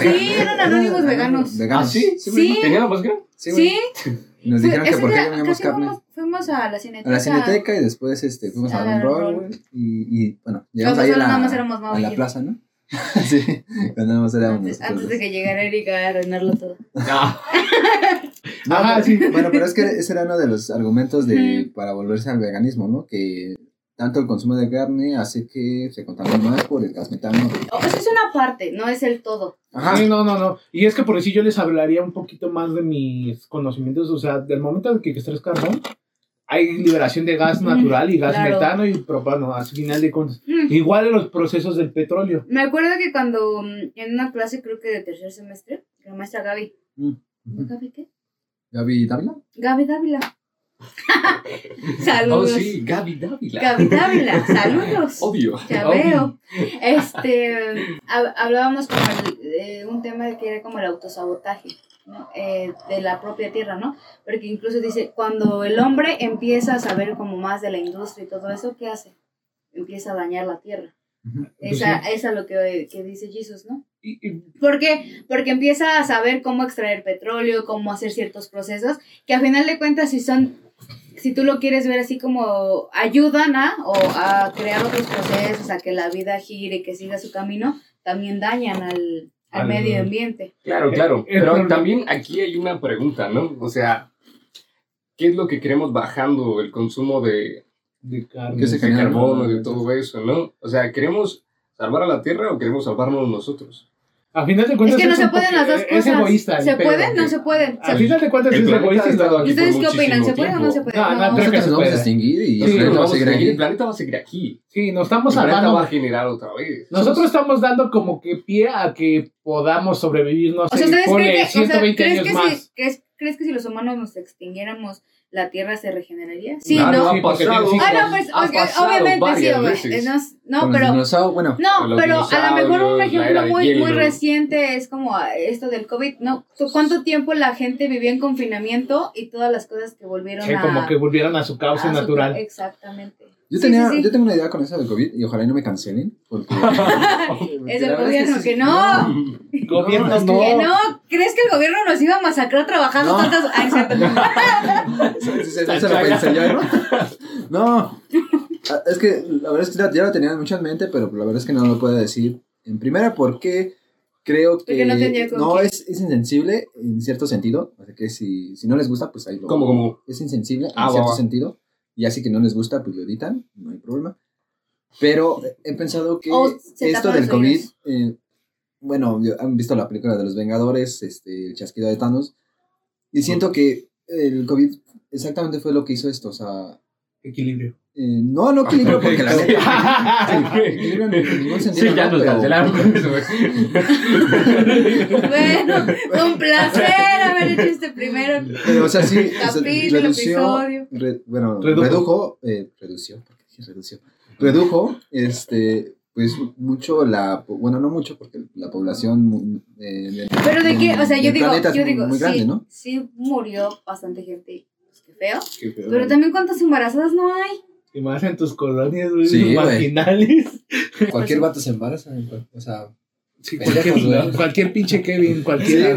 Sí, eran anónimos veganos. veganos. ¿Ah, sí? Sí. ¿Tenía la máscara? Sí. Sí, [LAUGHS] Nos dijeron que por qué comíamos carne. Fuimos, fuimos a la cineteca. A la cineteca y después este, fuimos a A roll. Y, y bueno, llegamos ahí a la, nada más éramos Mau a la plaza, ¿no? [LAUGHS] sí, cuando nada más éramos Antes, de que llegara Erika a arruinarlo todo. No, [LAUGHS] Ajá, pero- sí. Bueno, pero es que ese era uno de los argumentos de, para volverse al veganismo, ¿no? Que tanto el consumo de carne hace que se contamine más por el gas metano. O sea, es una parte, no es el todo. Ajá. Sí, no, no, no. Y es que por decir yo les hablaría un poquito más de mis conocimientos, o sea, del momento en que extraes carbón, hay liberación de gas Mm, natural y gas claro. metano y propano, al final de cuentas. Mm. Igual en los procesos del petróleo. Me acuerdo que cuando mm, en una clase, creo que de tercer semestre, la maestra Gaby. Mm. ¿No Gaby qué? Gaby Dávila. Gaby Dávila. [LAUGHS] oh, Saludos. sí, Gaby Dávila. Gaby Dávila, saludos. Obvio. Ya obvio. veo. Este, hab- hablábamos como el- de un tema que era como el autosabotaje. ¿No? Eh, de la propia tierra, ¿no? Porque incluso dice, cuando el hombre empieza a saber como más de la industria y todo eso, ¿qué hace? Empieza a dañar la tierra. Ujú. Pues Esa, esa es lo que, que dice Jesus, ¿no? Y, y- ¿Por qué? Porque empieza a saber cómo extraer petróleo, cómo hacer ciertos procesos, que a final de cuentas si son, si tú lo quieres ver así como ayudan a, o a crear otros procesos, a que la vida gire, que siga su camino, también dañan al, al Al- medio ambiente. Claro, claro. El Pero problema- también aquí hay una pregunta, ¿no? O sea, ¿qué es lo que queremos bajando el consumo de, de carne. ¿Qué se de Genial, carbono, ¿no? de todo eso, ¿no? O sea, ¿queremos salvar a la Tierra o queremos salvarnos nosotros? A final de Es cuentas que no se pueden las dos es cosas. egoísta. el ¿Se pueden? No se pueden. A final de cuentas es egoísta. ha estado ¿no? aquí ¿Y ustedes qué opinan? ¿Se muchísimo puede o no se tiempo. puede? No, no, No. creo que Nosotros se nos vamos a extinguir y Sí, el planeta no, va a vamos a seguir seguir, el ahí. planeta va a seguir aquí. Sí, nos El estamos planeta hablando. va a generar otra vez. Nosotros estamos dando como que pie a que podamos sobrevivir, no O sea, sé, ¿ustedes ponle creen que, o sea, 120 ¿crees años que, más. si, crees, crees que si los humanos nos extinguiéramos, la Tierra se regeneraría? Sí, Claro, ¿no? ha Sí, porque pasado. Ah, no, pues, Ha ok, pasado obviamente sí, veces. no, no, los pero, bueno, no, pero a lo mejor un ejemplo muy, muy reciente es como ah, esto del COVID, ¿no? ¿Tú- ¿Cuánto tiempo la gente vivía en confinamiento y todas las cosas que volvieron Sí, a... como que volvieron a su causa a su- natural. Exactamente. Yo, Sí, tenía, sí, sí. yo tengo una idea con eso del COVID y ojalá y no me cancelen. Porque, [LAUGHS] Es el gobierno [LAUGHS] que no. Gobierno No, es no. Que no, ¿crees que el gobierno nos iba a masacrar trabajando No. tantas... Ay, [LAUGHS] Eso lo pensé yo, ¿no? No, Ah, es que la verdad es que ya lo tenía mucho en mente, pero la verdad es que no lo puedo decir. En primera, porque creo que Porque no tenía con no es, es insensible en cierto sentido. O sea, que si, si no les gusta, pues ahí lo. ¿Cómo, cómo? Es insensible en Ah, va, cierto va. sentido. Y así que no les gusta, pues lo editan, no hay problema. Pero he pensado que esto del COVID, eh, bueno, han visto la película de los Vengadores, este, el chasquido de Thanos, y siento que el COVID exactamente fue lo que hizo esto, o sea, Equilibrio. eh, no, no equilibrio porque la neta, [LAUGHS] sí, equilibrio en en ningún sentido. Sí, ya no, nos cancelaron con. [LAUGHS] Bueno, un placer haber hecho este primero. Pero, o sea, sí, o sea, Capítulo, redució, episodio. re- bueno, Redujo. redujo, eh, redució, ¿por qué dije redució? Redujo, este, pues, mucho la, bueno, no mucho, porque la población eh, Pero de qué, o sea, yo digo, yo digo, muy sí, grande, ¿no? sí murió bastante gente, pues qué feo. Qué feo. Pero también cuántas embarazadas no hay. Y más en tus colonias, güey, Sí, marginales. Cualquier vato se embaraza, o sea, Sí, cualquier, cualquier pinche Kevin, cualquiera.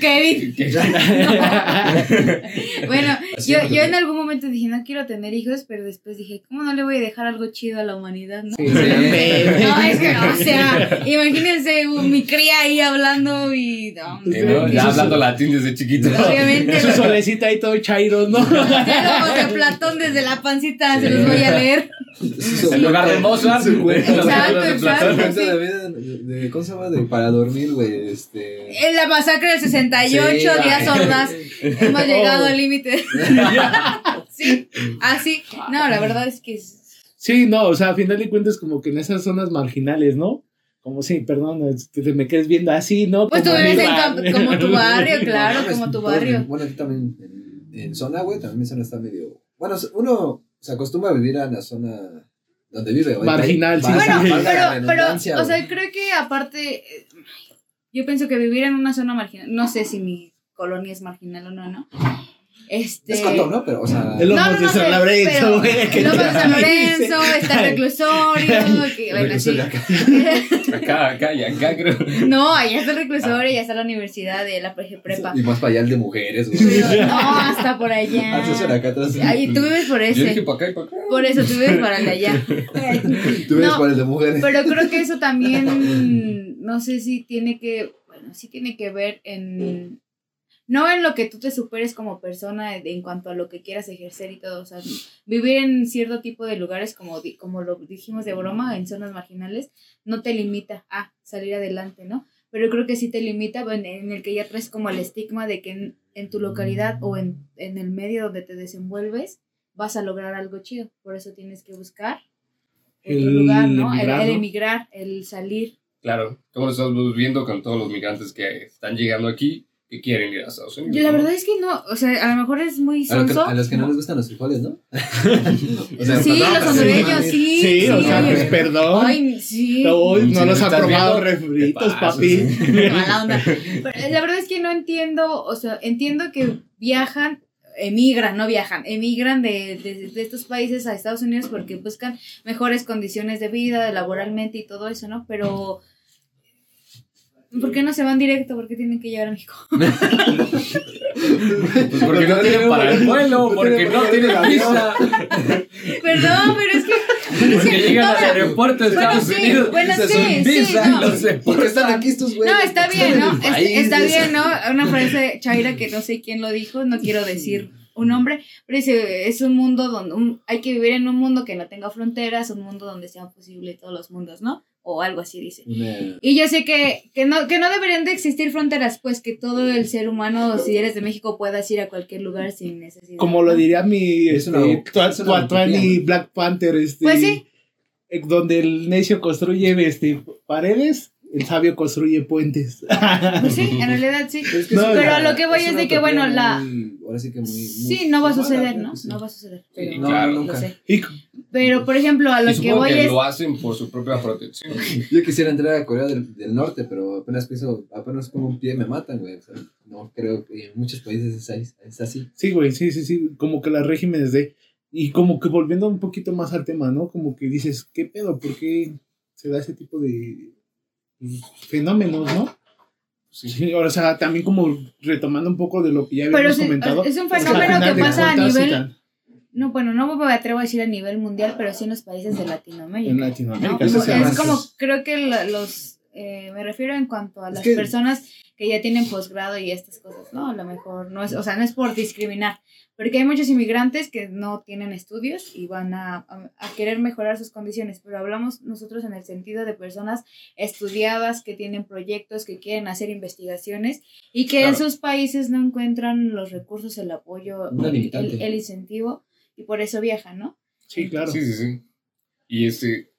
Sí, Kevin. [LAUGHS] [LAUGHS] Bueno, yo, yo en algún momento dije, no quiero tener hijos, pero después dije, ¿cómo no le voy a dejar algo chido a la humanidad, no? Sí, Sí. [LAUGHS] No, es que, o sea, imagínense uh, mi cría ahí hablando y... no, Sí, ¿no? Sí, Ya hablando latín desde chiquito. Obviamente, Su solecita ahí todo chairo, ¿no? diálogos de Platón desde la pancita, se los voy a leer. En lugar de Mozart, los Exacto, exacto. De vida de, de- ¿Cómo se llama? De para dormir, güey. Este. En la masacre del 68, Sí, días güey. sordas, hemos llegado Oh. al límite. [LAUGHS] sí, así. No, la verdad es que... es- Sí, no, o sea, a final de cuentas, como que en esas zonas marginales, ¿no? Como sí, perdón, es que te me quedes viendo así, ¿no? Pues tú Como vives en como tu barrio, claro, No, como tu barrio. Bueno, aquí también en, en zona, güey, también mi zona está medio. Bueno, uno se acostumbra a vivir en la zona donde vive. Marginal, sí, Bueno, pero, pero, o sea, creo que aparte, eh, yo pienso que vivir en una zona marginal, no sé si mi colonia es marginal o no, ¿no? Este... Es condón, ¿no? Pero, o sea. El No, Lomos no, de no San Lorenzo, güey, que Lomos de San [LAUGHS] Lorenzo, está el reclusorio, [LAUGHS] que, bueno, sí. [LAUGHS] Acá, acá y acá, creo. No, allá está el reclusorio, allá está la universidad de la pre- prepa. Y más para allá el de mujeres, güey. Pero no, hasta por allá. Ah, acá atrás. Ahí tú vives por Yo dije ese. para acá y para acá. Por eso tú vives para el de allá. Tú ves No, para el de mujeres. Pero creo que eso también, no sé si tiene que, bueno, sí tiene que ver en, no en lo que tú te superes como persona de- en cuanto a lo que quieras ejercer y todo, o sea, vivir en cierto tipo de lugares, como, di- como lo dijimos de broma, en zonas marginales, no te limita a salir adelante, ¿no? Pero creo que sí te limita en, en el que ya traes como el estigma de que en, en tu localidad o en, en el medio donde te desenvuelves vas a lograr algo chido. Por eso tienes que buscar El lugar, ¿no? El, emigrar, el emigrar, el salir. Claro, como lo estamos viendo con todos los migrantes que están llegando aquí, que quieren ir a Estados Unidos. Yo la ¿no? verdad es que no, o sea, a lo mejor es muy A, lo que- sonso. a los que no les gustan los frijoles, ¿no? [LAUGHS] O sea, Sí, los hondureños, mames. sí. Sí, o sea, pues perdón. Ay, sí. Uy, Si no nos los han estás probado refritos, papi. Mala onda. [LAUGHS] Pero, eh, la verdad es que no entiendo, o sea, entiendo que viajan, emigran, no viajan, emigran de, de, de estos países a Estados Unidos porque buscan mejores condiciones de vida, laboralmente y todo eso, ¿no? Pero, ¿por qué no se van directo? ¿Por qué tienen que llegar a México? [LAUGHS] Pues porque no tienen para el vuelo, porque no tienen visa, Perdón, pero es que... porque llegan al No, aeropuerto de bueno, Estados sí, Unidos. bueno, sí, son sí, visa, no. no sé ¿Por qué están aquí estos güeyes? No, está ¿Por qué bien, ¿no? está bien, ¿no? Una frase chaira que no sé quién lo dijo, no quiero decir un nombre, pero dice, es un mundo donde un- hay que vivir en un mundo que no tenga fronteras, un mundo donde sean posibles todos los mundos, ¿no? O algo así dice. Y yo sé que, que, no, que no deberían de existir fronteras, pues que todo el ser humano, si eres de México, puedas ir a cualquier lugar sin necesidad. Como lo diría mi Es este. Black Panther, este, Pues sí. eh, donde el necio construye este, paredes, el sabio construye puentes. Pues sí, en realidad sí. Pero, es que No, es pero una- a lo que voy es de que, bueno, la- ahora sí que muy. muy Sí, no va a suceder, ¿no? sí. No va a suceder. Sí, Pero, No, claro. lo nunca. sé. y Pero, por ejemplo, a lo Y que voy que es... lo hacen por su propia protección. [LAUGHS] Yo quisiera entrar a Corea del, del Norte, pero apenas piso, apenas pongo un pie me matan, güey. O sea, no creo que en muchos países es, ahí- es así. Sí, güey, sí, sí, sí, como que los regímenes de... Y como que volviendo un poquito más al tema, ¿no? Como que dices, ¿qué pedo? ¿Por qué se da ese tipo de fenómenos, no? Sí, o sea, también como retomando un poco de lo que ya Pero habíamos sí, comentado. es un fenómeno que pasa a nivel- sí, No, bueno, no me atrevo a decir a nivel mundial, pero sí en los países de Latinoamérica. En ¿no? Latinoamérica. Como- eso se es como, creo que la- los, eh, me refiero en cuanto a Es las que- personas que ya tienen posgrado y estas cosas, ¿no? A lo mejor no es, o sea, no es por discriminar, porque hay muchos inmigrantes que no tienen estudios y van a, a- a querer mejorar sus condiciones, pero hablamos nosotros en el sentido de personas estudiadas que tienen proyectos, que quieren hacer investigaciones y que en sus países no encuentran los recursos, el apoyo, el, limitante. el- el incentivo y por eso viajan, ¿no? Sí, claro. Sí, sí, sí. Y este,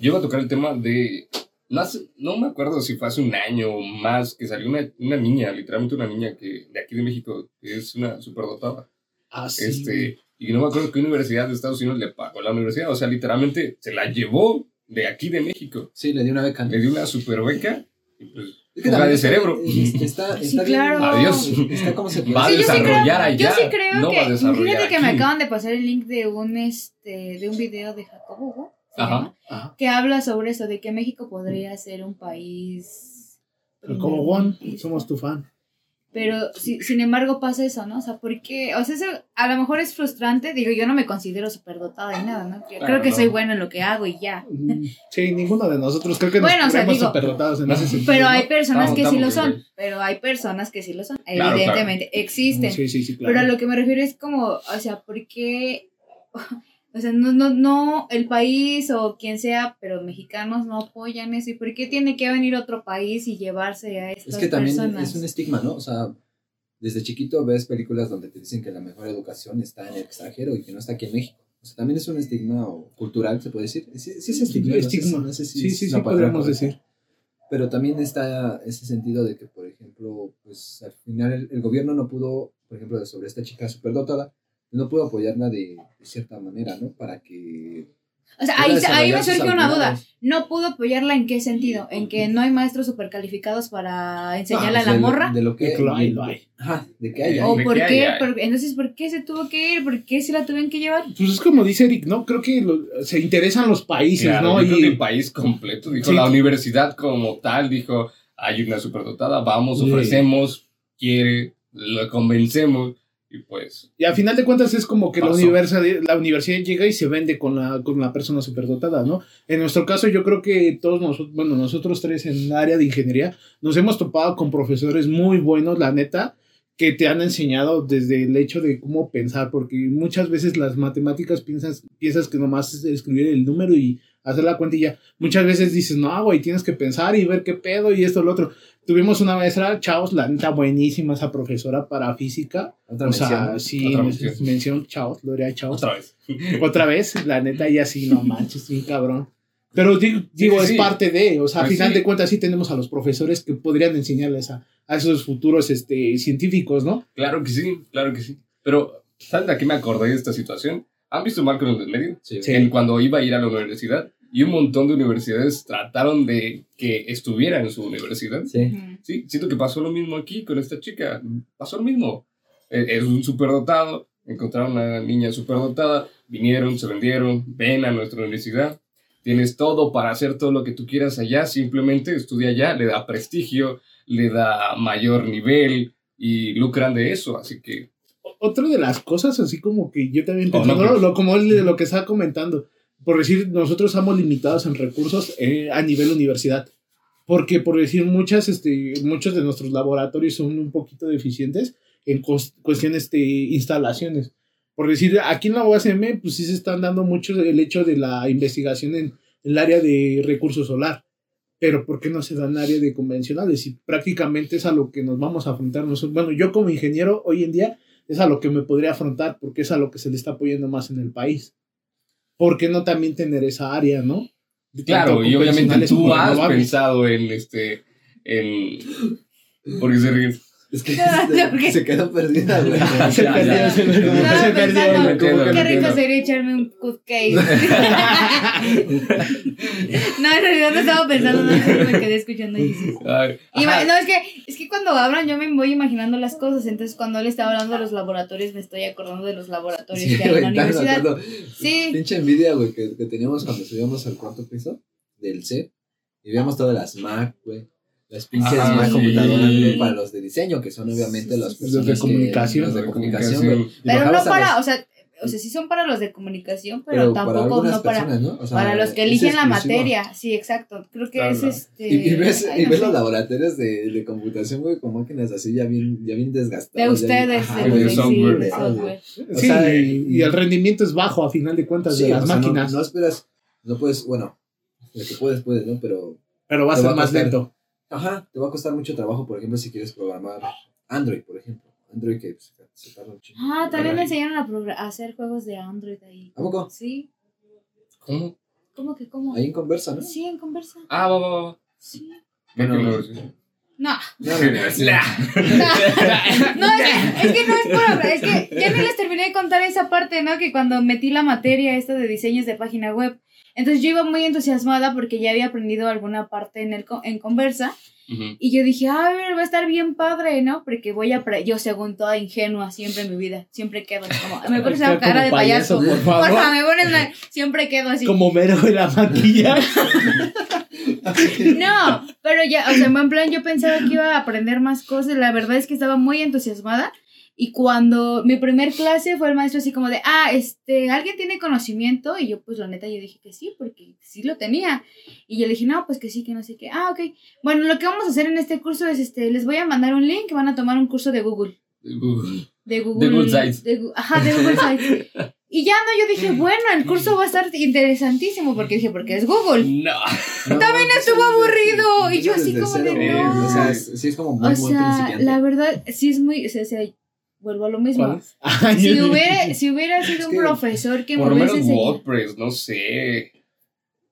yo iba a tocar el tema de, no, hace- no me acuerdo si fue hace un año o más, que salió una, una niña, literalmente una niña que de aquí de México, que es una superdotada. Ah, sí. Este, y no me acuerdo qué universidad de Estados Unidos le pagó la universidad, o sea, literalmente se la llevó de aquí de México. Sí, le di una beca. Le dio una super beca y pues, Es que de cerebro. es- Está, Sí, está bien- claro. Adiós. Está como se puede Va a Sí, yo sí creo- desarrollar allá. Yo sí creo no va a que, desarrollar fíjate que me acaban de pasar el link de un este de un video de Jacobo, Hugo, Ajá. llama, Ajá. que habla sobre eso, de que México podría ser un país... Como Juan, somos tu fan. Pero si- sin embargo pasa eso, ¿no? O sea, porque, o sea, eso a lo mejor es frustrante. Digo, yo no me considero superdotada y nada, ¿no? Yo Claro, creo que no. soy buena en lo que hago y ya. Mm, Sí, ninguno de nosotros creo que nos Bueno, o sea, creemos digo, superdotados en ese sentido. Pero ¿no? hay personas Estamos- que sí lo son. Pero hay personas que sí lo son. Claro, Evidentemente, existen. Sí, sí, sí, claro. Pero a lo que me refiero es como, o sea, ¿por qué? O sea, no, no, no, el país o quien sea, pero mexicanos no apoyan eso. ¿Y por qué tiene que venir otro país y llevarse a estas Es que también personas? es un estigma, ¿no? O sea, desde chiquito ves películas donde te dicen que la mejor educación está en el extranjero y que no está aquí en México. O sea, también es un estigma o cultural, se puede decir. Sí, sí es estigma. Estigma. no sé si sí, sí, sí, podríamos correcta. decir. Pero también está ese sentido de que, por ejemplo, pues al final el, el gobierno no pudo, por ejemplo, sobre esta chica superdotada, no pudo apoyarla de, de cierta manera, ¿no? Para que... O sea, ahí, ahí me surge una duda. ¿No pudo apoyarla en qué sentido? ¿En que no hay maestros supercalificados para enseñarle Ah, a la de lo- morra? De lo que... De que lo hay, de- lo hay. Ajá, de que haya. ¿O de por que qué? Por- entonces, ¿por qué se tuvo que ir? ¿Por qué se la tuvieron que llevar? Pues es como dice Eric, ¿no? Creo que lo- se interesan los países, Claro, ¿no? yo creo que Y el país completo, dijo Sí. la universidad como tal, dijo, hay una superdotada, vamos, Sí. ofrecemos, quiere, lo convencemos, y pues, Y al final de cuentas es como que la universidad, la universidad llega y se vende con la, con la persona superdotada, ¿no? En nuestro caso yo creo que todos nosotros, bueno, nosotros tres en el área de ingeniería, nos hemos topado con profesores muy buenos, la neta, que te han enseñado desde el hecho de cómo pensar, porque muchas veces las matemáticas piensas, piensas que nomás es escribir el número y hacer la cuenta y ya. Muchas veces dices, no, güey, tienes que pensar y ver qué pedo y esto, lo otro. Tuvimos una maestra, chavos, la neta buenísima, esa profesora para física. Otra O sea, mención. sí, Otra men- mención. mención, chavos, Gloria, chavos. otra vez. [LAUGHS] Otra vez, la neta, y así, no manches, sí, cabrón. Pero digo, digo, sí, es parte de, o sea, a Pues final sí. de cuentas sí tenemos a los profesores que podrían enseñarles a, a esos futuros este, científicos, ¿no? Claro que sí, claro que sí. Pero, ¿saben de qué me acordé de esta situación? ¿Han visto Malcolm en el medio? Sí. Sí. En cuando iba a ir a la universidad, y un montón de universidades trataron de que estuviera en su universidad. Sí. Siento que pasó lo mismo aquí con esta chica. Pasó lo mismo. Eh, Es un superdotado, encontraron una niña superdotada, vinieron, se vendieron, ven a nuestra universidad. Tienes todo para hacer todo lo que tú quieras allá, simplemente estudia allá, le da prestigio, le da mayor nivel y lucran de eso. Así que, Otra de las cosas, así como que yo también Oh, no, pensando, pues. lo, como lo que estaba comentando, por decir, nosotros estamos limitados en recursos eh, a nivel universidad. Porque, por decir, muchas, este, muchos de nuestros laboratorios son un poquito deficientes en cuestiones de instalaciones. Por decir, aquí en la UASM, pues sí se están dando mucho el hecho de la investigación en el área de recursos solar. Pero ¿por qué no se da en área de convencionales? Y prácticamente es a lo que nos vamos a afrontar nosotros. Bueno, yo como ingeniero hoy en día es a lo que me podría afrontar porque es a lo que se le está apoyando más en el país. ¿Por qué no también tener esa área, no? Claro, y obviamente tú has renovables. pensado en este, en... Porque se ríen. Es que [LAUGHS] No, se quedó perdida, güey. [LAUGHS] Se perdió, se perdió, Qué rico sería echarme un cupcake. [LAUGHS] [LAUGHS] no, en realidad no estaba pensando, no me quedé escuchando y dices. Ay, Ima- ajá. no, es que, es que cuando hablan yo me voy imaginando las cosas, entonces cuando él estaba hablando de los laboratorios me estoy acordando de los laboratorios Sí, que hay en la universidad. acuerdo. Sí. Pinche envidia, güey, que, que teníamos cuando subíamos al cuarto piso del set y veíamos todas las Mac, güey. Las pinches Ah, Mac sí. computadoras, güey, para los de diseño, que son obviamente las Los de comunicación. los de comunicación, güey. Y Pero no a para, los- o sea, o sea, sí son para los de comunicación, pero, tampoco no para, personas, ¿no? O sea, para los que eligen la materia. Sí, exacto. Creo que Claro, es este. Y, y ves, ay, y no ves los laboratorios de, de computación, güey, con máquinas así ya bien, ya bien desgastadas. De ya bien- ustedes, ajá, de, de software. de software. O Sí, sea, y, y el rendimiento es bajo a final de cuentas Sí, de las o sea, no- máquinas, No, esperas, no puedes, bueno, lo que puedes, puedes, ¿no? Pero, pero va a ser más costar. lento. ajá, te va a costar mucho trabajo, por ejemplo, si quieres programar Android, por ejemplo. Android que pues, se tarda un chingo. Ah, también me enseñaron a, hacer juegos de Android ahí. ¿A poco? Sí. ¿Cómo? ¿Cómo que cómo? Ahí en conversa, ¿no? Sí, en conversa. Ah, va, va, va. Sí. ¿Qué- Bueno? No, No, universidad. [LAUGHS] no, es que, es que no es por hablar, es que ya no les terminé de contar esa parte, ¿no? Que cuando metí la materia esta de diseños de página web, entonces yo iba muy entusiasmada porque ya había aprendido alguna parte en, el, co- en conversa Ujú. y yo dije, a ver, va a estar bien padre, ¿no? Porque voy a, yo según toda ingenua siempre en mi vida, siempre quedo como, me pones esa Como cara de payaso. por [LAUGHS] favor. Porfa, me pones una, siempre quedo así. Como mero de la maquilla. [LAUGHS] No, pero ya, o sea, en plan yo pensaba que iba a aprender más cosas. La verdad es que estaba muy entusiasmada. Y cuando mi primer clase fue el maestro así como de, ah, este, ¿alguien tiene conocimiento? Y yo, pues la neta, yo dije que sí, porque sí lo tenía. Y yo le dije, no, pues que sí, que no sé qué. Ah, ok. Bueno, lo que vamos a hacer en este curso es, este, les voy a mandar un link, van a tomar un curso de Google. De Google. Google Sites. de Gu- ajá, de Google Sites. [LAUGHS] Y ya no, yo dije, bueno, el curso va a estar interesantísimo, porque dije, porque es Google. No. [LAUGHS] También estuvo aburrido. Y yo así como de, no. O sea, sí es como muy, O muy sea, principiante. la verdad, sí es muy, o sea, o sea, vuelvo a lo mismo. [LAUGHS] Si hubiera, si hubiera sido un que, profesor que me Por lo hubiese menos enseñado. WordPress, no sé.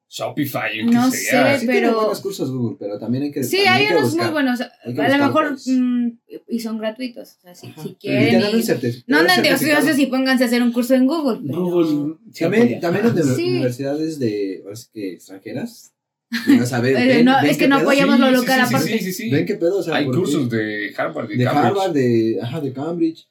Shopify, el No que sea. sé, Sí tiene pero- buenos cursos Google, pero también hay que Sí, hay unos buscar. muy buenos. A lo mejor, mm, y son gratuitos. O sea, si, si quieren. y- no te dan anden de ociosos y pónganse a hacer un curso en Google. pero- Google. sí También, también de- Sí. universidades de, ahora sí que extranjeras. Eh, ven- no, ven es que no pedo. apoyamos lo Sí, local sí, sí, aparte. Sí, sí, sí. Ven qué pedo, o sea, Hay cursos de Harvard, de, de Cambridge. Harvard, de, ajá, de Cambridge,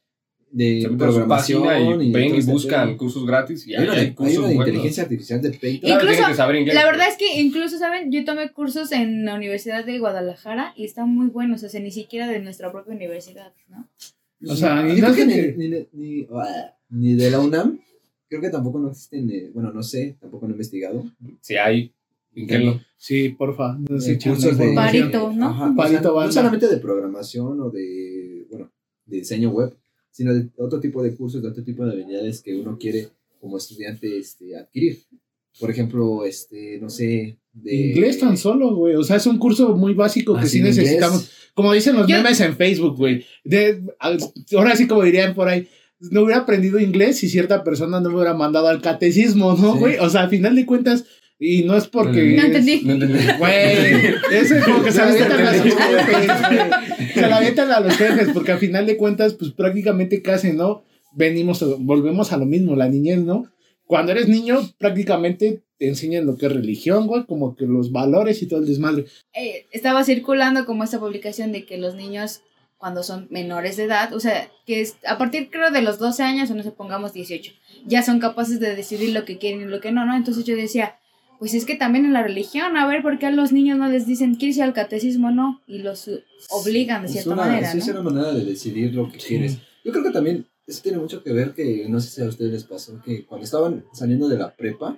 de su programación y y ven y este buscan cursos gratis y Hay una, hay, de, cursos hay una de inteligencia artificial de. Claro, Incluso, que saber inglés, La pero- verdad es que incluso, ¿saben? Yo tomé cursos en la Universidad de Guadalajara y están muy buenos, o sea, ni siquiera de nuestra propia universidad, ¿no? O sea, no creo que ni, que- ni, ni- ni de la UNAM, creo que tampoco no existen, bueno, no sé, tampoco no he investigado. Sí hay. Sí, porfa. Nos eh, echan cursos de. Parito, ¿no? Ajá, o sea, Parito no solamente de programación o de, bueno, de diseño web, sino de otro tipo de cursos, de otro tipo de habilidades que uno quiere como estudiante este, adquirir. Por ejemplo, este, no sé, de... Inglés tan solo, güey. O sea, es un curso muy básico que Ah, sí sí, inglés. necesitamos. Como dicen los Yo- memes en Facebook, güey. Ahora sí, como dirían por ahí, no hubiera aprendido inglés si cierta persona no me hubiera mandado al catecismo, ¿no, Sí. güey? O sea, al final de cuentas, y no es porque. No entendí. No entendí. Güey, eso es [LAUGHS] como que se la avientan a los entendí. jefes. Se la avientan a los jefes, porque al final de cuentas, pues prácticamente casi, ¿no? Venimos, volvemos a lo mismo, la niñez, ¿no? Cuando eres niño, prácticamente te enseñan lo que es religión, güey, como que los valores y todo el desmadre. eh, estaba circulando como esta publicación de que los niños cuando son menores de edad, o sea, que es a partir creo de los 12 años o no se pongamos 18, ya son capaces de decidir lo que quieren y lo que no, ¿no? Entonces yo decía, pues es que también en la religión, a ver, ¿por qué a los niños no les dicen quieres ir al catecismo no? Y los obligan de Es cierta una, manera, sí, es ¿no? una manera de decidir lo que quieres. Yo creo que también eso tiene mucho que ver que, no sé si a ustedes les pasó, que cuando estaban saliendo de la prepa,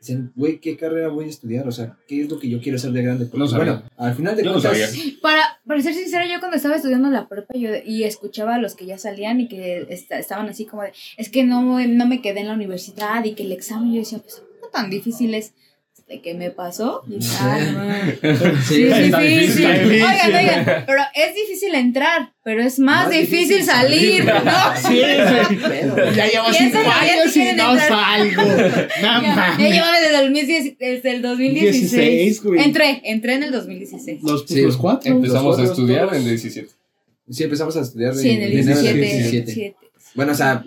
decían, güey, ¿qué carrera voy a estudiar? O sea, ¿qué es lo que yo quiero ser de grande? Porque, No sabía. bueno, al final de Yo no cuentas... sabía. Para, para ser sincera, yo cuando estaba estudiando la prepa yo, y escuchaba a los que ya salían y que esta- estaban así como de, es que no, no me quedé en la universidad y que el examen, yo decía, pues no tan difícil es. Hasta que me pasó, y dije, no. [LAUGHS] Sí, Sí, es difícil. Oigan, oigan, pero es difícil entrar, pero es más, Más difícil, difícil salir, salir. ¿no? [LAUGHS] Sí. Ya llevo cinco años y no entrar. salgo. [LAUGHS] No Ya, ya llevo desde el, 2010 desde el 2016. 16, güey. entré, entré en el 2016. Los, Sí. los cuatro. Empezamos a Los estudiar todos- en 17. Sí, empezamos a estudiar Sí, en el enero del 17. 17. 17. Bueno, o sea,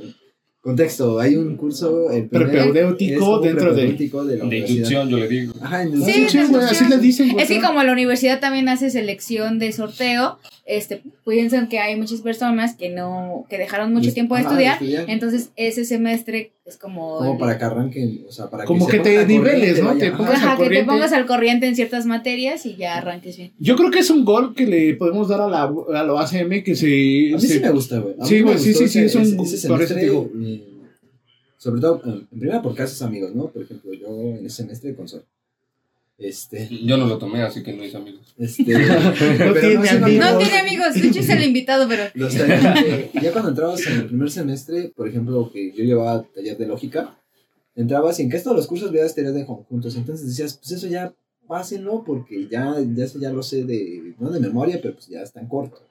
contexto, hay un curso... El Propedéutico dentro de- de la De inducción, yo le digo. Ajá, Sí, inducción. Sí, güey, así les dicen. Es que como la universidad también hace selección de sorteo, este, piensan que hay muchas personas que no, que dejaron mucho tiempo de ajá, estudiar, entonces ese semestre es como... Como para que arranquen, o sea, para Como que te niveles, ¿no? Te pongas- Ajá, al que te corriente. pongas al corriente en ciertas materias y ya arranques bien. Yo creo que es un gol que le podemos dar a la, a la ACM que se... A mí se- sí me gusta, güey. Sí, güey, sí, sí, sí, es un- ese- semestre, digo. eh, sobre todo, en en primera por casos amigos, ¿no? Por ejemplo, yo en ese semestre con Sol. Este, [LAUGHS] Yo no lo tomé, así que no hice amigos. este, [LAUGHS] tiene sí, amigos. No tiene amigos, de hecho es el invitado, pero... [LAUGHS] Que- ya cuando entrabas en el primer semestre, por ejemplo, que yo llevaba taller de lógica, entrabas y en que todos los cursos veías teoría de conjuntos, entonces decías, pues eso ya pásenlo porque ya, ya eso ya lo sé de, no de memoria, pero pues ya está en corto.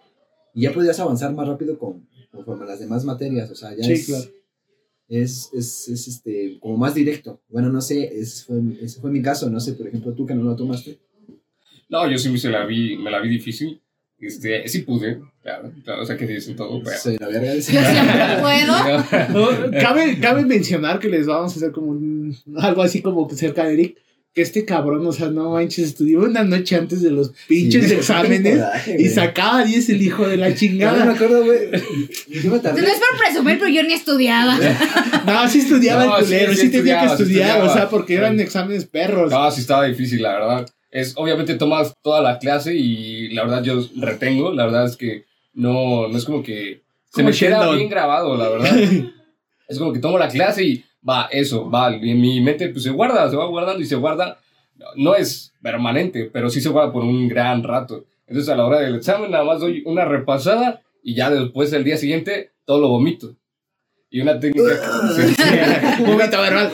Y ya podías avanzar más rápido con, conforme a las demás materias, o sea, ya Sí, es, claro. Es, es, es, este, como más directo. Bueno, no sé, ese fue, ese fue mi caso, no sé, por ejemplo, tú que no lo tomaste. No, yo sí me, la vi, me la vi difícil. Este, sí pude, claro, claro, o sea que dicen todo, pero... Soy la verga. Puedo. [LAUGHS] [LAUGHS] No, cabe, cabe mencionar que les vamos a hacer como un, algo así como que cerca de Eric. Que este cabrón, o sea, no manches, estudió una noche antes de los pinches Sí. exámenes [LAUGHS] Coraje, y sacaba 10 el hijo de la [LAUGHS] Ya no me chingada. acuerdo, güey. Yo me tardé. No es por presumir, pero yo ni estudiaba. [LAUGHS] No, sí estudiaba No, el sí, culero, sí, sí tenía que estudiar, o sea, porque eran exámenes perros. No, sí estaba difícil, la verdad. Es, obviamente tomas toda la clase y la verdad yo retengo, la verdad es que no, no es como que se Como me queda bien grabado, la verdad. es como que tomo la clase y va, eso, va, en mi mente pues se guarda, se va guardando y se guarda. No es permanente, pero sí se guarda por un gran rato. Entonces a la hora del examen nada más doy una repasada y ya después el día siguiente todo lo vomito. Y una técnica... [LAUGHS] [LAUGHS] Vómito verbal.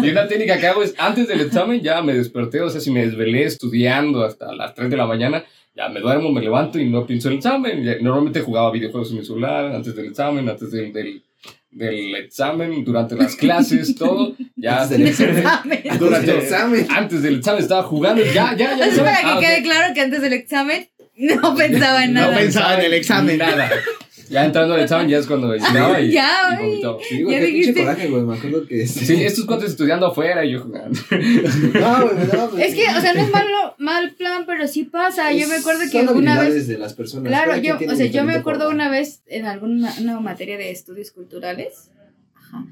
[LAUGHS] Y una técnica que hago es, antes del examen ya me desperté, o sea, si me desvelé estudiando hasta las 3 de la mañana, ya me duermo, me levanto y no pienso en el examen. Normalmente jugaba videojuegos en mi celular, antes del examen, antes del, del, del examen, durante las clases, todo. Ya Antes del examen. [LAUGHS] Durante el examen. antes del examen estaba jugando, ya, ya, ya. Es ¿sabes? para que Ah, quede claro que antes del examen no [LAUGHS] pensaba en No nada. pensaba en el examen. Nada. [LAUGHS] Ya entrando al examen ya es cuando llegaba y, Ya, y. Sí, güey, Ya dijiste. coraje, güey. Me acuerdo que. Sí, estos cuantos estudiando afuera y yo jugando. No, güey, no, güey. Es que, o sea, no es malo, mal plan, pero sí pasa. Yo me acuerdo que Son una vez. de las personas. Claro, yo, o sea, yo me acuerdo forma. una vez en alguna una materia de estudios culturales. Ajá.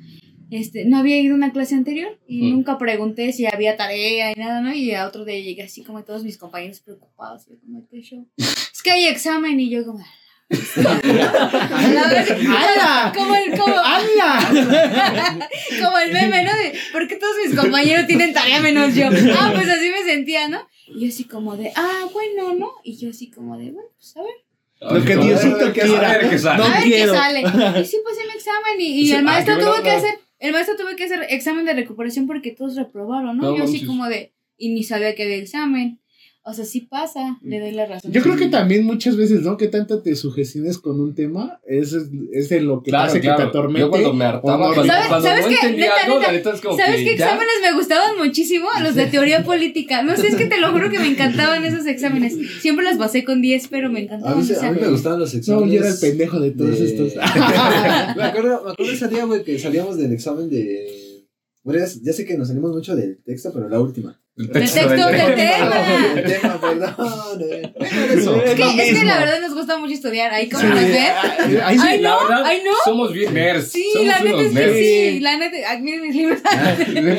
Este, no había ido a una clase anterior y Mm. nunca pregunté si había tarea y nada, ¿no? Y a otro día llegué así como todos mis compañeros preocupados. Yo como, ¿qué show? Es que hay examen y yo como... [LAUGHS] ¡Hala! como el, como, [LAUGHS] como el meme, ¿no? De, ¿por qué todos mis compañeros tienen tarea menos yo? Ah, pues así me sentía, ¿no? Y yo así como de, ah, bueno, ¿no? Y yo así como de, bueno, pues a ver. Lo que Diosito que quiera. saber que sale. No a ver qué sale. Y sí pasé el examen y, y Sí, el ah, maestro qué tuvo que hacer, el maestro tuvo que hacer examen de recuperación porque todos reprobaron, ¿no? No yo así manches. como de, y ni sabía que había examen. O sea, sí pasa, le doy la razón. Yo creo que también muchas veces, ¿no? Que tanto te sugestiones con un tema, es, es de lo que Claro, hace claro. que te atormente. Yo cuando me hartaba, no. cuando, ¿Sabes- cuando sabes no qué? entendía Neta, algo, neta, la neta es como ¿Sabes qué exámenes me gustaban muchísimo? Los de [LAUGHS] teoría política. No sé, es que te lo juro que me encantaban esos exámenes. Siempre los pasé con 10, pero me encantaban. a mí me gustaban los No, exámenes. yo era el pendejo de todos de- estos. [LAUGHS] me acuerdo, me acuerdo ese día, güey, que salíamos del examen de. Bueno, ya, ya sé que nos salimos mucho del texto, pero la última. El De texto del tema. El tema, [LAUGHS] [LAUGHS] perdón. eh. Eso. Es Es que, lo es que la verdad nos gusta mucho estudiar. Ahí como Sí, nos ven. ahí sí, Ay, La no, verdad, ay, no. somos bien nerds. Sí, somos la neta es que nerds. sí. La neta, ah, miren mis libros.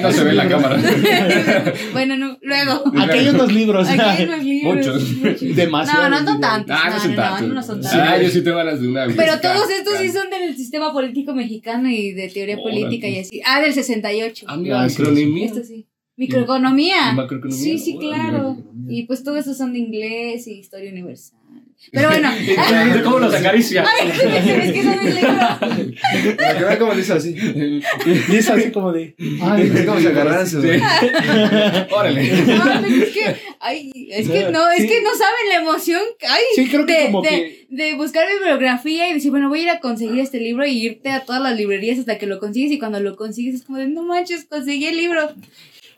No se ve en la cámara. [LAUGHS] bueno, no, luego. Aquí hay unos libros. Aquí hay unos libros. Muchos. Demasiado. No, no son tantos. Ah, no no, son no, no, tantos. no, no son Ah, tantos. yo sí tengo ganas de una. Pero todos estos sí son del sistema político mexicano y de teoría política y así. Ah, del 68. Ah, mira, Ah, sí, micronemia. Esto sí. Microeconomía. Macroeconomía. Sí, sí, claro. Y pues todo eso son de inglés y historia universal. Pero bueno. [LAUGHS] ¿De ¿Cómo los acaricia? [LAUGHS] Ay, es que cómo le hizo así. [LAUGHS] Y es así como de. Ay, Es como si agarraran. Órale. No, pero es que, ay, es que no, es que no saben la emoción, ay, Sí, creo que de, como de, que. de buscar bibliografía y decir, bueno, voy a ir a conseguir este libro y irte a todas las librerías hasta que lo consigues y cuando lo consigues es como de, no manches, conseguí el libro.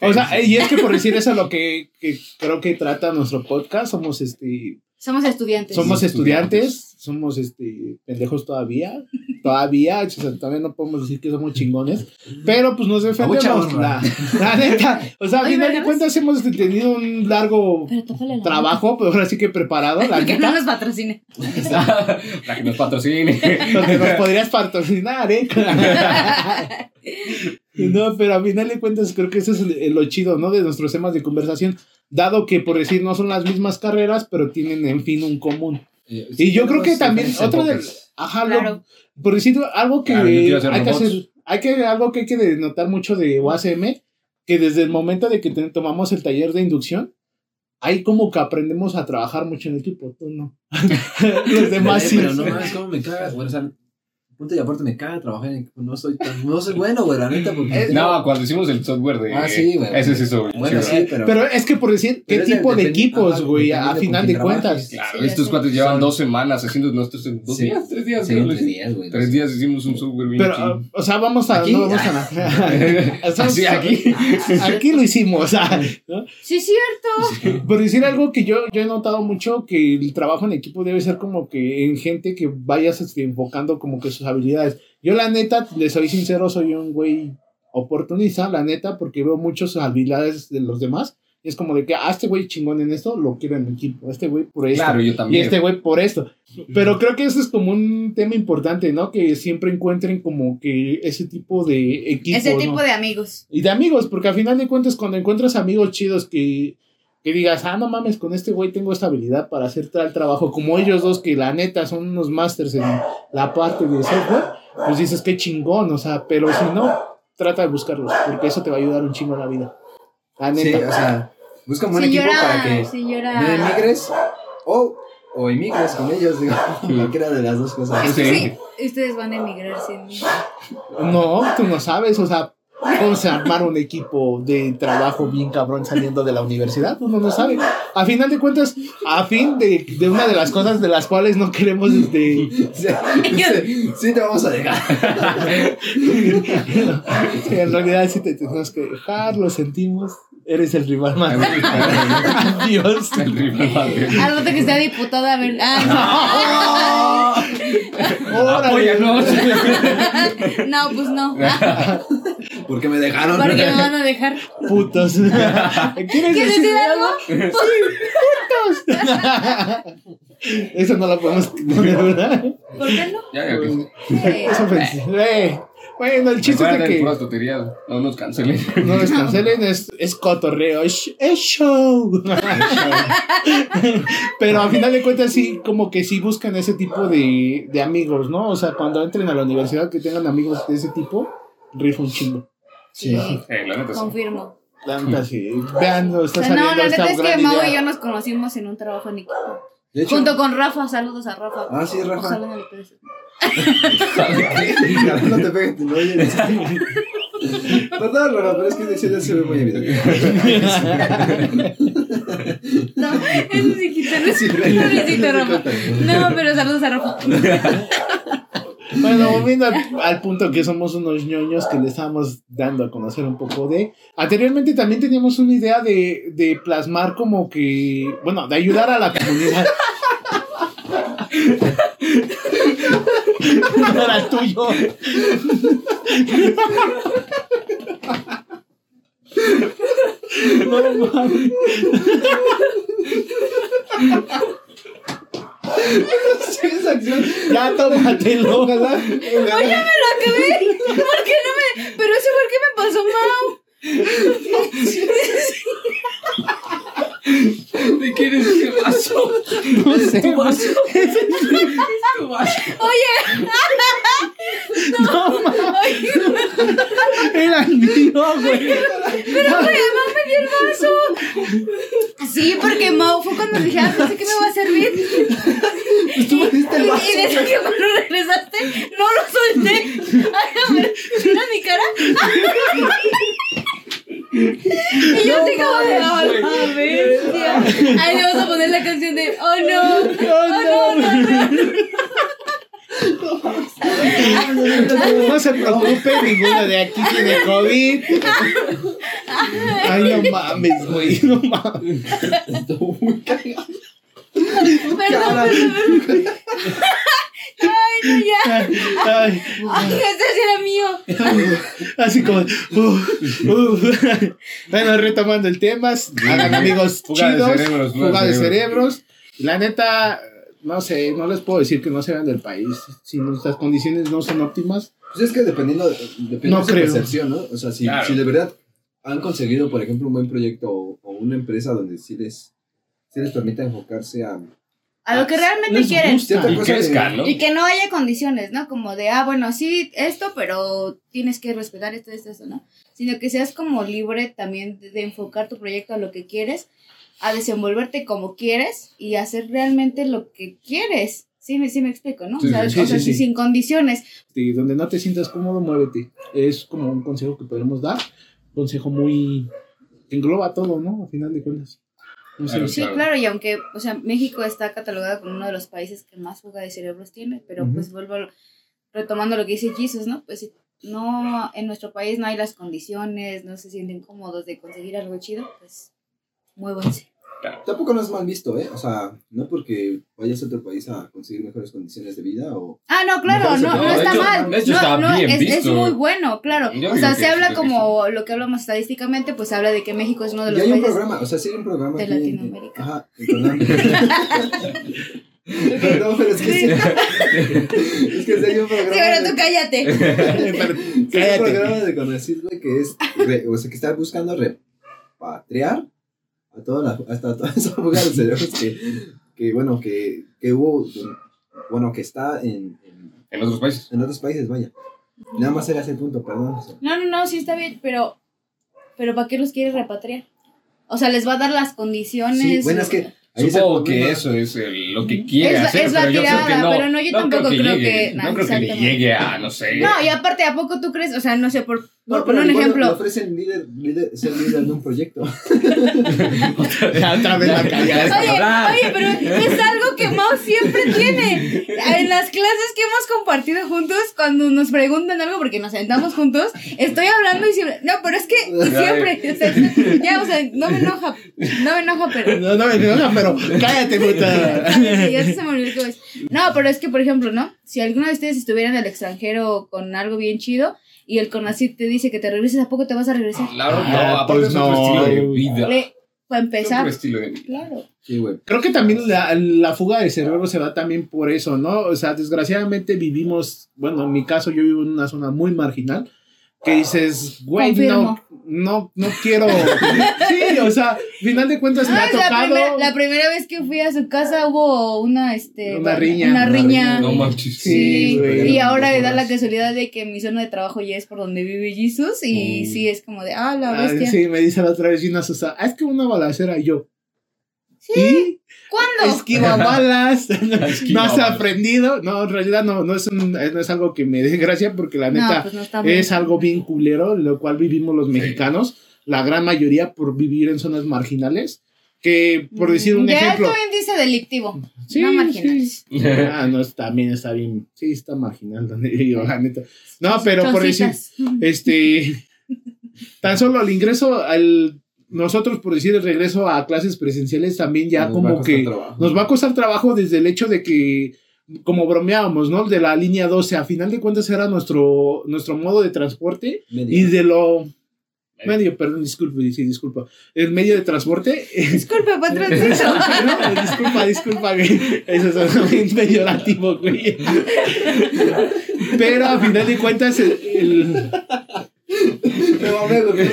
O sea, y es que por decir eso lo que, que creo que trata nuestro podcast, somos este. Somos estudiantes. Somos estudiantes. estudiantes, somos este pendejos todavía, todavía, o sea, todavía no podemos decir que somos chingones, pero pues nos defendemos. La, la neta, o sea, a final de cuentas hemos tenido un largo Pero la trabajo, pero ahora sí que preparado, la [LAUGHS] Que no nos patrocine. [LAUGHS] Para que nos patrocine. donde nos podrías patrocinar, ¿eh? [LAUGHS] No, pero a final de cuentas creo que eso es lo chido, ¿no? De nuestros temas de conversación, dado que por decir no son las mismas carreras, pero tienen en fin un común. Y yo creo que también otra de ajá, lo- por decir algo que Claro, hacer hay que hacer, hay que algo que hay que denotar mucho de UACM, que desde el momento de que te- tomamos el taller de inducción, ahí como que aprendemos a trabajar mucho en equipo, tú no. Los demás sí. Pero no cómo me cagas, güey. O sea, punto y aparte me caga trabajar en equipo. No soy tan, no soy bueno, güey, la neta, porque. No, cuando hicimos el software de. Ah, sí, güey. Ese sí bien Bueno, sí, pero. Pero es que por decir, ¿qué tipo de equipos, güey? A final de cuentas. Claro, Sí, estos cuates llevan dos semanas haciendo nuestros. ¿Dos Sí. días? ¿Tres días? Sí, tres sí. días, güey. Tres días hicimos un software bien Pero, chido. o sea, vamos a. Aquí, no vamos a. [LAUGHS] Así aquí. Aquí lo hicimos, o sea, ¿no? Sí, es cierto. Por decir algo que yo, yo he notado mucho, que el trabajo en equipo debe ser como que en gente que vayas este, enfocando como que sus habilidades. Yo la neta, le soy sincero, soy un güey oportunista, la neta, porque veo muchas habilidades de los demás. Y es como de que, ah, este güey chingón en esto, lo quiero en mi equipo. Este güey por esto. Claro, yo y también. este güey por esto. Pero creo que eso es como un tema importante, ¿no? Que siempre encuentren como que ese tipo de equipos. Ese ¿no? tipo de amigos. Y de amigos, porque al final de cuentas, cuando encuentras amigos chidos que, que digas, ah, no mames, con este güey tengo esta habilidad para hacer tal trabajo, como ellos dos, que la neta son unos masters en la parte de software, pues dices, qué chingón, o sea, pero si no, trata de buscarlos, porque eso te va a ayudar un chingo en la vida. La Sí, neta. o sea, busca un buen Si equipo para que si no emigres o, o emigres con ellos, digo, [LAUGHS] cualquiera de las dos cosas. Sí. Sí, ustedes van a emigrar sin mí. No, tú no sabes, o sea, vamos a armar un equipo de trabajo bien cabrón saliendo de la universidad, uno no sabe. A final de cuentas, a fin de, de una de las cosas de las cuales no queremos este, Sí, sí, te vamos a dejar. [LAUGHS] En realidad sí te tenemos que dejar, lo sentimos. Eres el rival más. Adiós. El rival madre. Al rato que sea diputada, a ver. Ah, [LAUGHS] Órale. Apóyanos. no. no, pues no. [LAUGHS] Porque me dejaron. Porque me [LAUGHS] van a dejar. Putos. [LAUGHS] ¿Quieres ¿Quieres decir algo? [LAUGHS] Eso no lo podemos poner, ¿verdad? ¿Por qué no? Ya, ya, que. Eh, Es ofensivo. Eh, Bueno, el chiste es de que puras. No nos cancelen. no nos cancelen, es, es cotorreo, es, es show. Pero a final de cuentas, sí, como que sí buscan ese tipo de, de amigos, ¿no? O sea, cuando entren a la universidad, que tengan amigos de ese tipo, rifa un chingo. Sí, Eh, la neta sí. confirmo. La neta, sí. Vean, no está O sea, no, saliendo la neta es que Mau y yo nos conocimos en un trabajo en equipo. De hecho, Junto con Rafa, saludos a Rafa. Ah, sí, Rafa. Ojalá no le pegues. no te pegues, te lo oyes. Perdón, Rafa, pero es que decirle se ve muy evidente. No, eso sí quita, no Sí, no sí, No, pero saludos a Rafa. Bueno, volviendo al, al punto que somos unos ñoños que le estábamos dando a conocer un poco de. Anteriormente también teníamos una idea de, de plasmar como que. Bueno, de ayudar a la comunidad. No era tuyo. No mames. Sí, esa acción. Ya tómatelo. Ojalá. Oye, me lo acabé. ¿Por qué no me.? Pero eso fue el que me pasó, Mau. ¿De quién es ese vaso? No sé. Tu vaso. Tu vaso. Oye, No mames. Era mío, güey. pero güey, Mau me dio el vaso. Sí, porque Mau fue cuando dije, ah, no sé qué me va a servir. Tú me diste el vaso. Y de eso que cuando regresaste, no lo solté. Ay, a ver, mira mi cara. Y yo así como de, oh, la bestia. Ahí le vamos a poner la canción de, oh no, oh no, no, no. No se preocupe, ninguno de aquí tiene COVID. Ay, no mames, güey, no mames. Perdón, perdón, perdón. Ay, no, ya. Ay, Ay, este sí era mío. así como. uf, uf. Bueno, retomando el tema, hagan amigos Fuga de chidos, cerebros, fuga de de cerebros. La neta, no sé, no les puedo decir que no se vean del país. Si nuestras condiciones no son óptimas, Pues es que dependiendo, depende No de su creo. percepción, ¿no? O sea, si, Claro. si de verdad han conseguido, por ejemplo, un buen proyecto o, o una empresa donde sí les, sí les permita enfocarse a A lo que realmente quieren. Y ¿no? Y que no haya condiciones, ¿no? Como de, ah, bueno, sí, esto, pero tienes que respetar esto, esto, esto, ¿no? Sino que seas como libre también de, de enfocar tu proyecto a lo que quieres, a desenvolverte como quieres y hacer realmente lo que quieres. Sí, me, sí me explico, ¿no? Sí, o sea, sí, o sea, sí, si sí. sin condiciones. Este, donde no te sientas cómodo, muévete. Es como un consejo que podemos dar. Consejo muy. que engloba todo, ¿no? A final de cuentas. Claro. Sí, claro, y aunque, o sea, México está catalogado como uno de los países que más fuga de cerebros tiene, pero pues vuelvo retomando lo que dice Jesus, ¿no? Pues si no, en nuestro país no hay las condiciones, no se sienten cómodos de conseguir algo chido, pues muévanse. Tampoco no es mal visto, ¿eh? O sea, no porque vayas a otro país a conseguir mejores condiciones de vida o... Ah, no, claro, no, no, está hecho- mal. hecho no, está no, bien es, es muy bueno, claro. Yo o sea, se habla como lo que hablamos estadísticamente, pues habla de que México es uno de Y los hay un países. programa, o sea, sí hay un programa de aquí Latinoamérica. Ajá, perdón. [LAUGHS] Perdón, pero es que sí. es que sí hay un programa. Sí, pero de- tú cállate. Hay un programa de Conacid, güey, que es, re- o sea, que está buscando repatriar a toda la, hasta toda esa fuga de cerebros que, que bueno, que, que hubo, bueno, que está en, en, En otros países. en otros países, vaya. Nada más era ese punto, perdón. No, no, no, sí está bien, pero, pero ¿para qué los quieres repatriar? O sea, les va a dar las condiciones. Sí, bueno, es que ahí Supongo que eso es el- lo que quiere Es la- hacer, es la pero yo creo que tirada, no. pero no, yo tampoco creo que creo llegue, que- No no, creo que le exactamente. llegue a, no sé. No, y aparte, ¿a poco tú crees? O sea, no sé, por, por poner un le ejemplo. ofrecen líder, líder, ser líder de un proyecto. [LAUGHS] Otra vez la. [LAUGHS] Oye, oye, pero es algo que Mau siempre tiene. En las clases que hemos compartido juntos, cuando nos preguntan algo, porque nos sentamos juntos, estoy hablando y siempre. No, pero es que siempre. o sea, ya, o sea, no me enoja. No me enoja, pero. No, no me enoja, pero cállate, puta. Cállate, ya se me olvidó qué es. No, pero es que, por ejemplo, ¿no? Si alguno de ustedes estuviera en el extranjero con algo bien chido y el CONACYT te dice que te regreses, ¿a poco te vas a regresar? Claro, no, Ah, pues no. estilo de vida. Le- para empezar. otro estilo de vida. Claro. Sí, güey. Creo que también la, la fuga de cerebro se da también por eso, ¿no? O sea, desgraciadamente vivimos, bueno, en mi caso yo vivo en una zona muy marginal, que dices, güey, Confirmo. no, no quiero. Sí, o sea, final de cuentas me Ah, ha la, tocado. primera, la primera vez que fui a su casa hubo una, este, Una riña. Una Una riña. riña. No manches. Sí, Sí, güey. y ahora da la casualidad de que mi zona de trabajo ya es por donde vive Jesus y Mm. sí es como de, ah, la Ah, bestia. sí, me dice la otra vez una asustada, ah, es que una balacera y yo. ¿Y? ¿Cuándo? Esquiva [LAUGHS] balas. [LAUGHS] No has aprendido. No, en realidad no, no, es un- no es algo que me dé gracia porque la no, neta pues no es algo bien culero, lo cual vivimos los Sí. mexicanos, la gran mayoría por vivir en zonas marginales. Que, por decir un Mm, de ejemplo. alto índice delictivo. Sí, no sí. marginales. Ah, no, también está bien. Sí, está marginal donde yo, la neta. No, pero por decir, este. [LAUGHS] Tan solo el ingreso al. Nosotros, por decir, el regreso a clases presenciales también ya Nos como que trabajo. nos va a costar trabajo desde el hecho de que, como bromeábamos, ¿no? De la línea 12, a final de cuentas era nuestro, nuestro modo de transporte Medio. y de lo... Medio, perdón, disculpe, sí, disculpa. El medio de transporte... Disculpe, patroncito. [LAUGHS] No, disculpa, disculpa, güey. Eso es peyorativo, güey. Pero a final de cuentas, el, el- Me mamé, güey.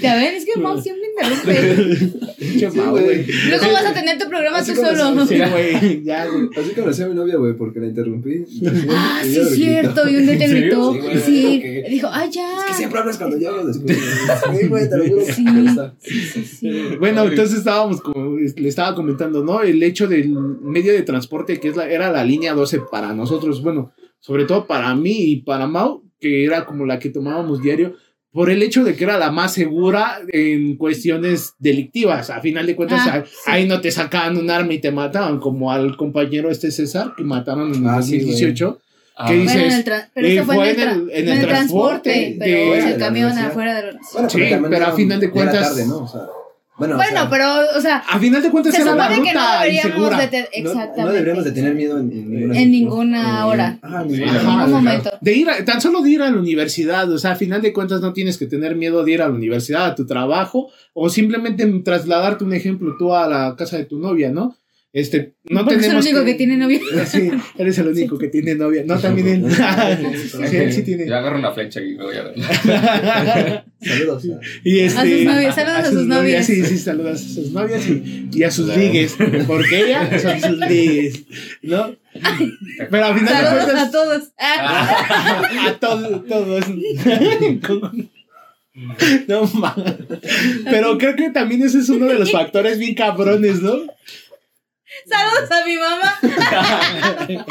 Ya ven, es que Mau siempre interrumpe. Pinche Mau, güey. Luego vas a tener tu programa Así tú solo. Sí, güey, ya, güey. Así conocí a mi novia, güey, porque la interrumpí. Ah, Y sí, es cierto. Y un día te gritó. Sí, Dijo, ah, ya. Es que siempre hablas cuando yo hablo después. Sí, güey, te lo juro. Sí, sí. Bueno, entonces estábamos como le estaba comentando, ¿no? El hecho del medio de transporte que es la, era la línea 12 para nosotros, bueno, sobre todo para mí y para Mau, que era como la que tomábamos diario, por el hecho de que era la más segura en cuestiones delictivas. A final de cuentas, Ah, ahí, sí. ahí no te sacaban un arma y te mataban, como al compañero este César, que mataron en Ah, sí, güey. 2018. Ah, ¿Qué dices? Bueno, pero Eh, fue, fue en el, en tra- el- en en el el transporte, transporte pero de- camión universidad. afuera de la Bueno, Sí, también pero a final de cuentas- tarde, ¿no? O sea, bueno, o Bueno, sea, pero, o sea, A final de cuentas se era una supone que no ruta deberíamos insegura. de tener. no- Exactamente. No, deberíamos de tener miedo en, en ninguna, En ninguna hora. En Sí, ningún claro. momento. De ir a- tan solo de ir a la universidad, o sea, a final de cuentas no tienes que tener miedo de ir a la universidad, a tu trabajo, o simplemente trasladarte un ejemplo tú a la casa de tu novia, ¿no? Este, no Porque es el tenemos único que tiene novia. [LAUGHS] Sí, eres el único que tiene novia. No, también él. sí, [LAUGHS] él sí tiene. Ya agarro una flecha y me voy a [LAUGHS] Saludos. a- y este, A sus novias, saludos a sus novias. Sí, sí, saludos a sus novias y, y a sus ligues. Porque ella son sus ligues, ¿no? Pero al final de Saludos a cuentas, todos. Ah, a todos, todos. No mames. Pero creo que también ese es uno de los factores bien cabrones, ¿no? Saludos a mi mamá. [LAUGHS]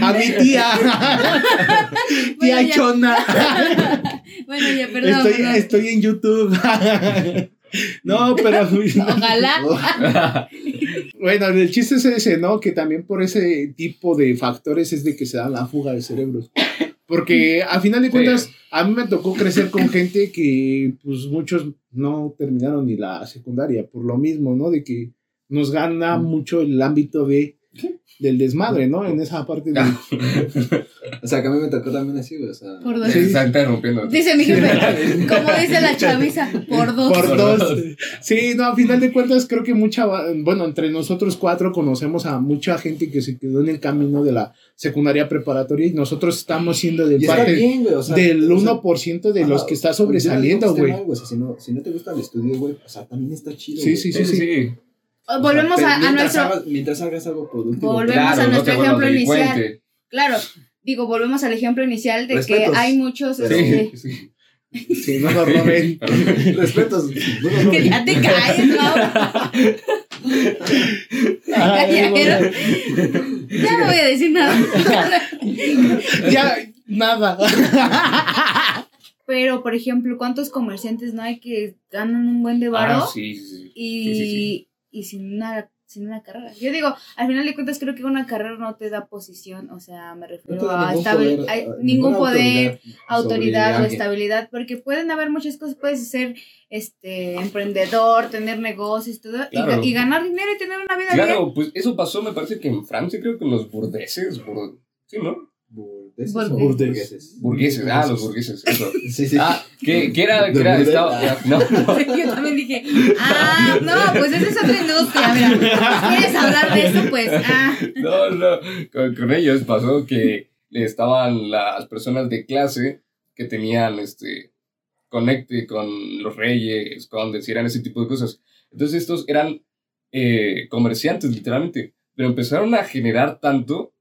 A mi tía. [LAUGHS] Tía. Chona. [LAUGHS] Bueno, ya, perdón. Estoy, perdón. estoy en YouTube. No, pero Ojalá. bueno, el chiste es ese, ¿no? Que también por ese tipo de factores es de que se da la fuga de cerebros. Porque a final de Sí. cuentas, a mí me tocó crecer con gente que, pues muchos no terminaron ni la secundaria, por lo mismo, ¿no? De que nos gana mucho el ámbito de del desmadre, ¿no? En esa parte de... [LAUGHS] O sea, que a mí me tocó también así, güey. O sea, Por dos. Está interrumpiendo. Dice mi jefe, [LAUGHS] como dice la chaviza, por dos. Por dos. Sí, no, a final de cuentas creo que mucha, bueno, entre nosotros cuatro conocemos a mucha gente que se quedó en el camino de la secundaria preparatoria y nosotros estamos siendo de y está parte bien, güey. O sea, del o sea, 1% de los ajá, que está sobresaliendo, güey. mal, O sea, si no, si no te gusta el estudio, güey, o sea, también está chido. Sí, güey. sí, Sí, sí, sí. O sea, Volvemos a, nuestro. hagas- mientras hagas algo productivo. Volvemos Claro, a nuestro ejemplo inicial. Claro, digo, volvemos al ejemplo inicial de Respetos. que hay muchos. Pero- este, Sí, sí. Sí, no nos roben. [LAUGHS] Respetos. no, no, [LAUGHS] no. que ya te calles, ¿no? Ya, ya, ya, ya no voy a decir nada. [LAUGHS] ya, nada. Pero, por ejemplo, ¿cuántos comerciantes no hay que ganan un buen de varo Ah, sí, sí, sí. y, Sí, sí, sí. Y sin una sin una carrera? Yo digo, al final de cuentas creo que una carrera no te da posición, o sea, me refiero a ningún estabil- poder, a- eh, ningún poder, autoridad o estabilidad, porque pueden haber muchas cosas, puedes ser este emprendedor, tener negocios, todo, y Claro. ga- y, ganar dinero y tener una vida bien. Claro, pues eso pasó, me parece que en Francia, creo que en los burdeses, bur- sí, ¿no? ¿Burdeses Burgueses. o burgueses? Burgueses, ah, los burgueses, eso. [LAUGHS] Sí, sí. Ah, que, que era, De era, estaba, no, no, [LAUGHS] Yo también dije, ah, no, pues esa es otra industria, mira. ¿Quieres hablar de eso? Pues, ah. no, no, con, con ellos pasó que estaban las personas de clase que tenían, este, conecte con los reyes, condes, y eran ese tipo de cosas. Entonces estos eran eh, comerciantes, literalmente, pero empezaron a generar tanto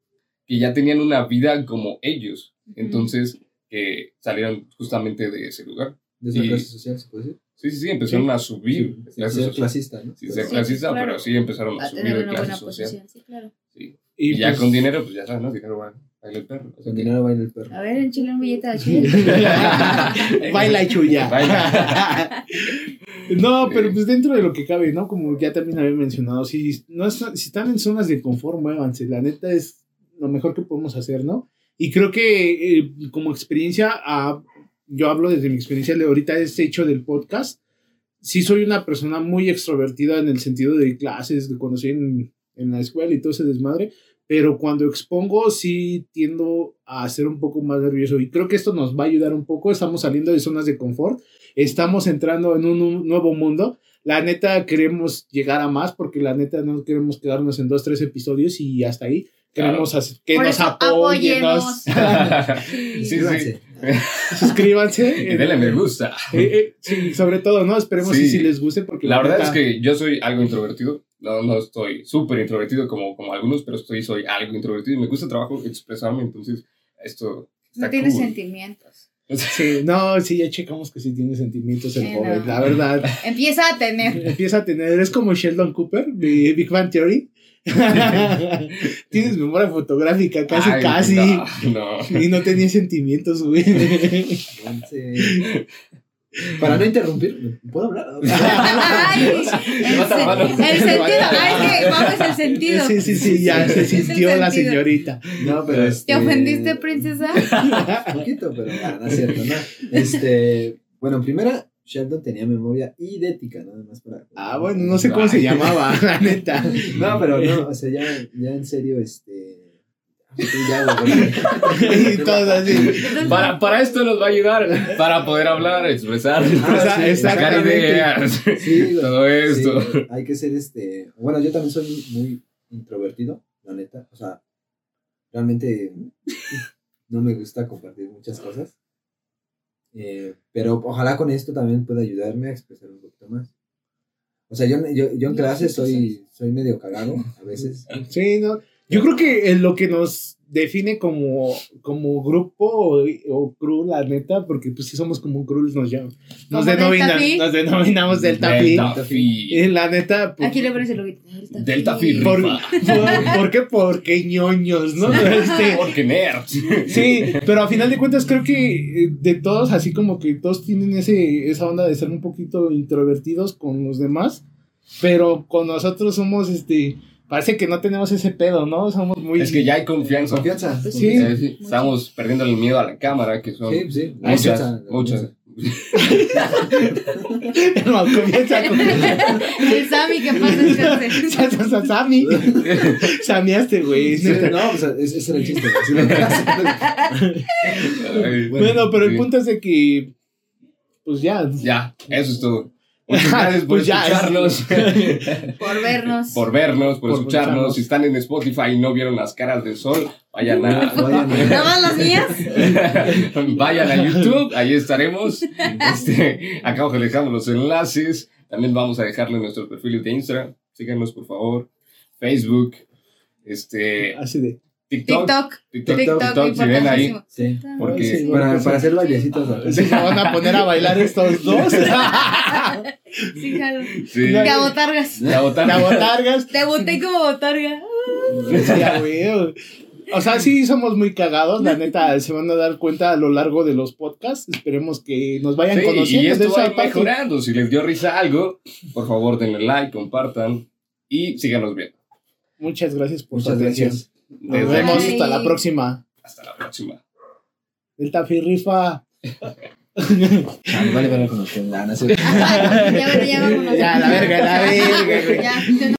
que ya tenían una vida como ellos. Entonces, que salieron justamente de ese lugar. De esa y- clase social, ¿se puede decir? Sí, sí, sí, empezaron a subir. Sí, clases ser clasista, ¿no? Sí, ser Sí, clasista, claro. pero sí empezaron a A subir tener de una clase buena social. posición, sí, claro. Sí. Y Y ya pues- con dinero, pues ya sabes, ¿no? Dinero va, baila el perro. Con que- dinero baila el perro. A ver, enchile un billete de chile. [LAUGHS] Baila [LAUGHS] y chulla. Baila. [LAUGHS] No, pero pues dentro de lo que cabe, ¿no? Como ya también había mencionado, si, no es- si están en zonas de confort, muévanse. La neta es lo mejor que podemos hacer, ¿no? Y creo que eh, como experiencia, ah, yo hablo desde mi experiencia de ahorita, este hecho del podcast. Sí soy una persona muy extrovertida en el sentido de clases, de cuando estoy en, en la escuela y todo ese desmadre, pero cuando expongo sí tiendo a ser un poco más nervioso y creo que esto nos va a ayudar un poco. Estamos saliendo de zonas de confort estamos entrando en un, un nuevo mundo. La neta queremos llegar a más porque la neta no queremos quedarnos en dos, tres episodios y hasta ahí. Queremos hacer- que Por nos eso, apoyen, [LAUGHS] sí, sí. [LAUGHS] Suscríbanse. Y denle me gusta. Eh, eh, sí, sobre todo, ¿no? Esperemos Sí. que sí les guste porque La verdad es que yo soy algo introvertido. No, no estoy súper introvertido como, como algunos, pero estoy, soy algo introvertido y me gusta trabajo expresarme, entonces esto No está tiene cool. sentimientos. Sí, no, sí, ya checamos que sí tiene sentimientos el Sí, joven, no. la verdad. Empieza a tener. Empieza a tener, es como Sheldon Cooper de Big Bang Theory. [LAUGHS] Tienes memoria fotográfica, casi, Ay, casi. No, no. Y no tenía sentimientos, güey. Para no interrumpir, ¿puedo hablar? [LAUGHS] Ay, el, el sentido. Ay, es que vamos el sentido. Sí, sí, sí, ya se sintió la señorita. No, pero este... ¿Te ofendiste, princesa? [LAUGHS] Un poquito, pero no, no es cierto, ¿no? Este, bueno, en primera, Sheldon tenía memoria idética, nada más para... Ah, bueno, no sé cómo se llamaba, [LAUGHS] la neta. No, pero no, o sea, ya, ya en serio, este... ya, [LAUGHS] Y todo así. Para, para esto nos va a ayudar, para poder hablar, expresar, [LAUGHS] Esa- sí, sacar ideas, Sí, todo esto. Sí, hay que ser este. Bueno, yo también soy muy introvertido, la neta. O sea, realmente no me gusta compartir muchas cosas. Eh, pero ojalá con esto también pueda ayudarme a expresar un poquito más. O sea, yo, yo, yo en clase soy, soy medio cagado a veces. Sí, no. Yo creo que eh, lo que nos define como, como grupo o, o crew, la neta, porque pues sí somos como un crew, nos llaman. Nos, Como Delta denomina- Phi. nos denominamos Delta Phi. Delta Phi. Y la neta, pues, Aquí le pones el loguito. Delta Phi. por, por, ¿por qué? Porque ñoños, ¿no? Este, Porque nerds. Sí, pero a final de cuentas creo que eh, de todos, así como que todos tienen ese, esa onda de ser un poquito introvertidos con los demás, pero con nosotros somos, este, parece que no tenemos ese pedo, ¿no? Somos muy... Es que ya hay confianza. Confianza. Sí. Eh, sí, Estamos perdiendo el miedo a la cámara, que son Sí, sí. muchas, Confianza. muchas. [LAUGHS] No, comienza con... [LAUGHS] El Sammy que pasa [LAUGHS] Sammy. Sameaste, güey. Sí, no, pues ese ese era el chiste. Bueno, pero el sí. punto es de que, pues ya. Ya, eso es todo. Muchas gracias por Pues [LAUGHS] ya, escucharnos, [LAUGHS] Por vernos. por vernos, por, Por escucharnos. escucharnos. Si están en Spotify y no vieron las caras del sol, vayan a, Vayan [LAUGHS] a- las mías. vayan a YouTube, ahí estaremos. Este, acá abajo les dejamos los enlaces. También vamos a dejarle nuestros perfiles de Instagram. Síganos, por favor. Facebook, este, Así de. TikTok. TikTok. TikTok, TikTok, TikTok, si ven ahí. importantísimo. Sí. Porque Sí, Para, para sí. hacer bailecitos. Se van a poner a bailar estos dos. Sí, jalo. Sí. Ya. De botargas. La botana. La botargas. Debuté como botarga. O sea, sí somos muy cagados, la neta, se van a dar cuenta a lo largo de los podcasts. Esperemos que nos vayan Sí, conociendo y de esto esa va mejorando. Si les dio risa algo, por favor denle like, compartan y síganos viendo. Muchas gracias por Muchas su atención. gracias. Nos Desde vemos aquí. hasta la próxima. Hasta la próxima. Delta Phi rifa. Vale, vale, con los que- ah, no sé. [LAUGHS] Ya, bueno, ya vámonos. Ya, la verga, la verga, güey. Ya.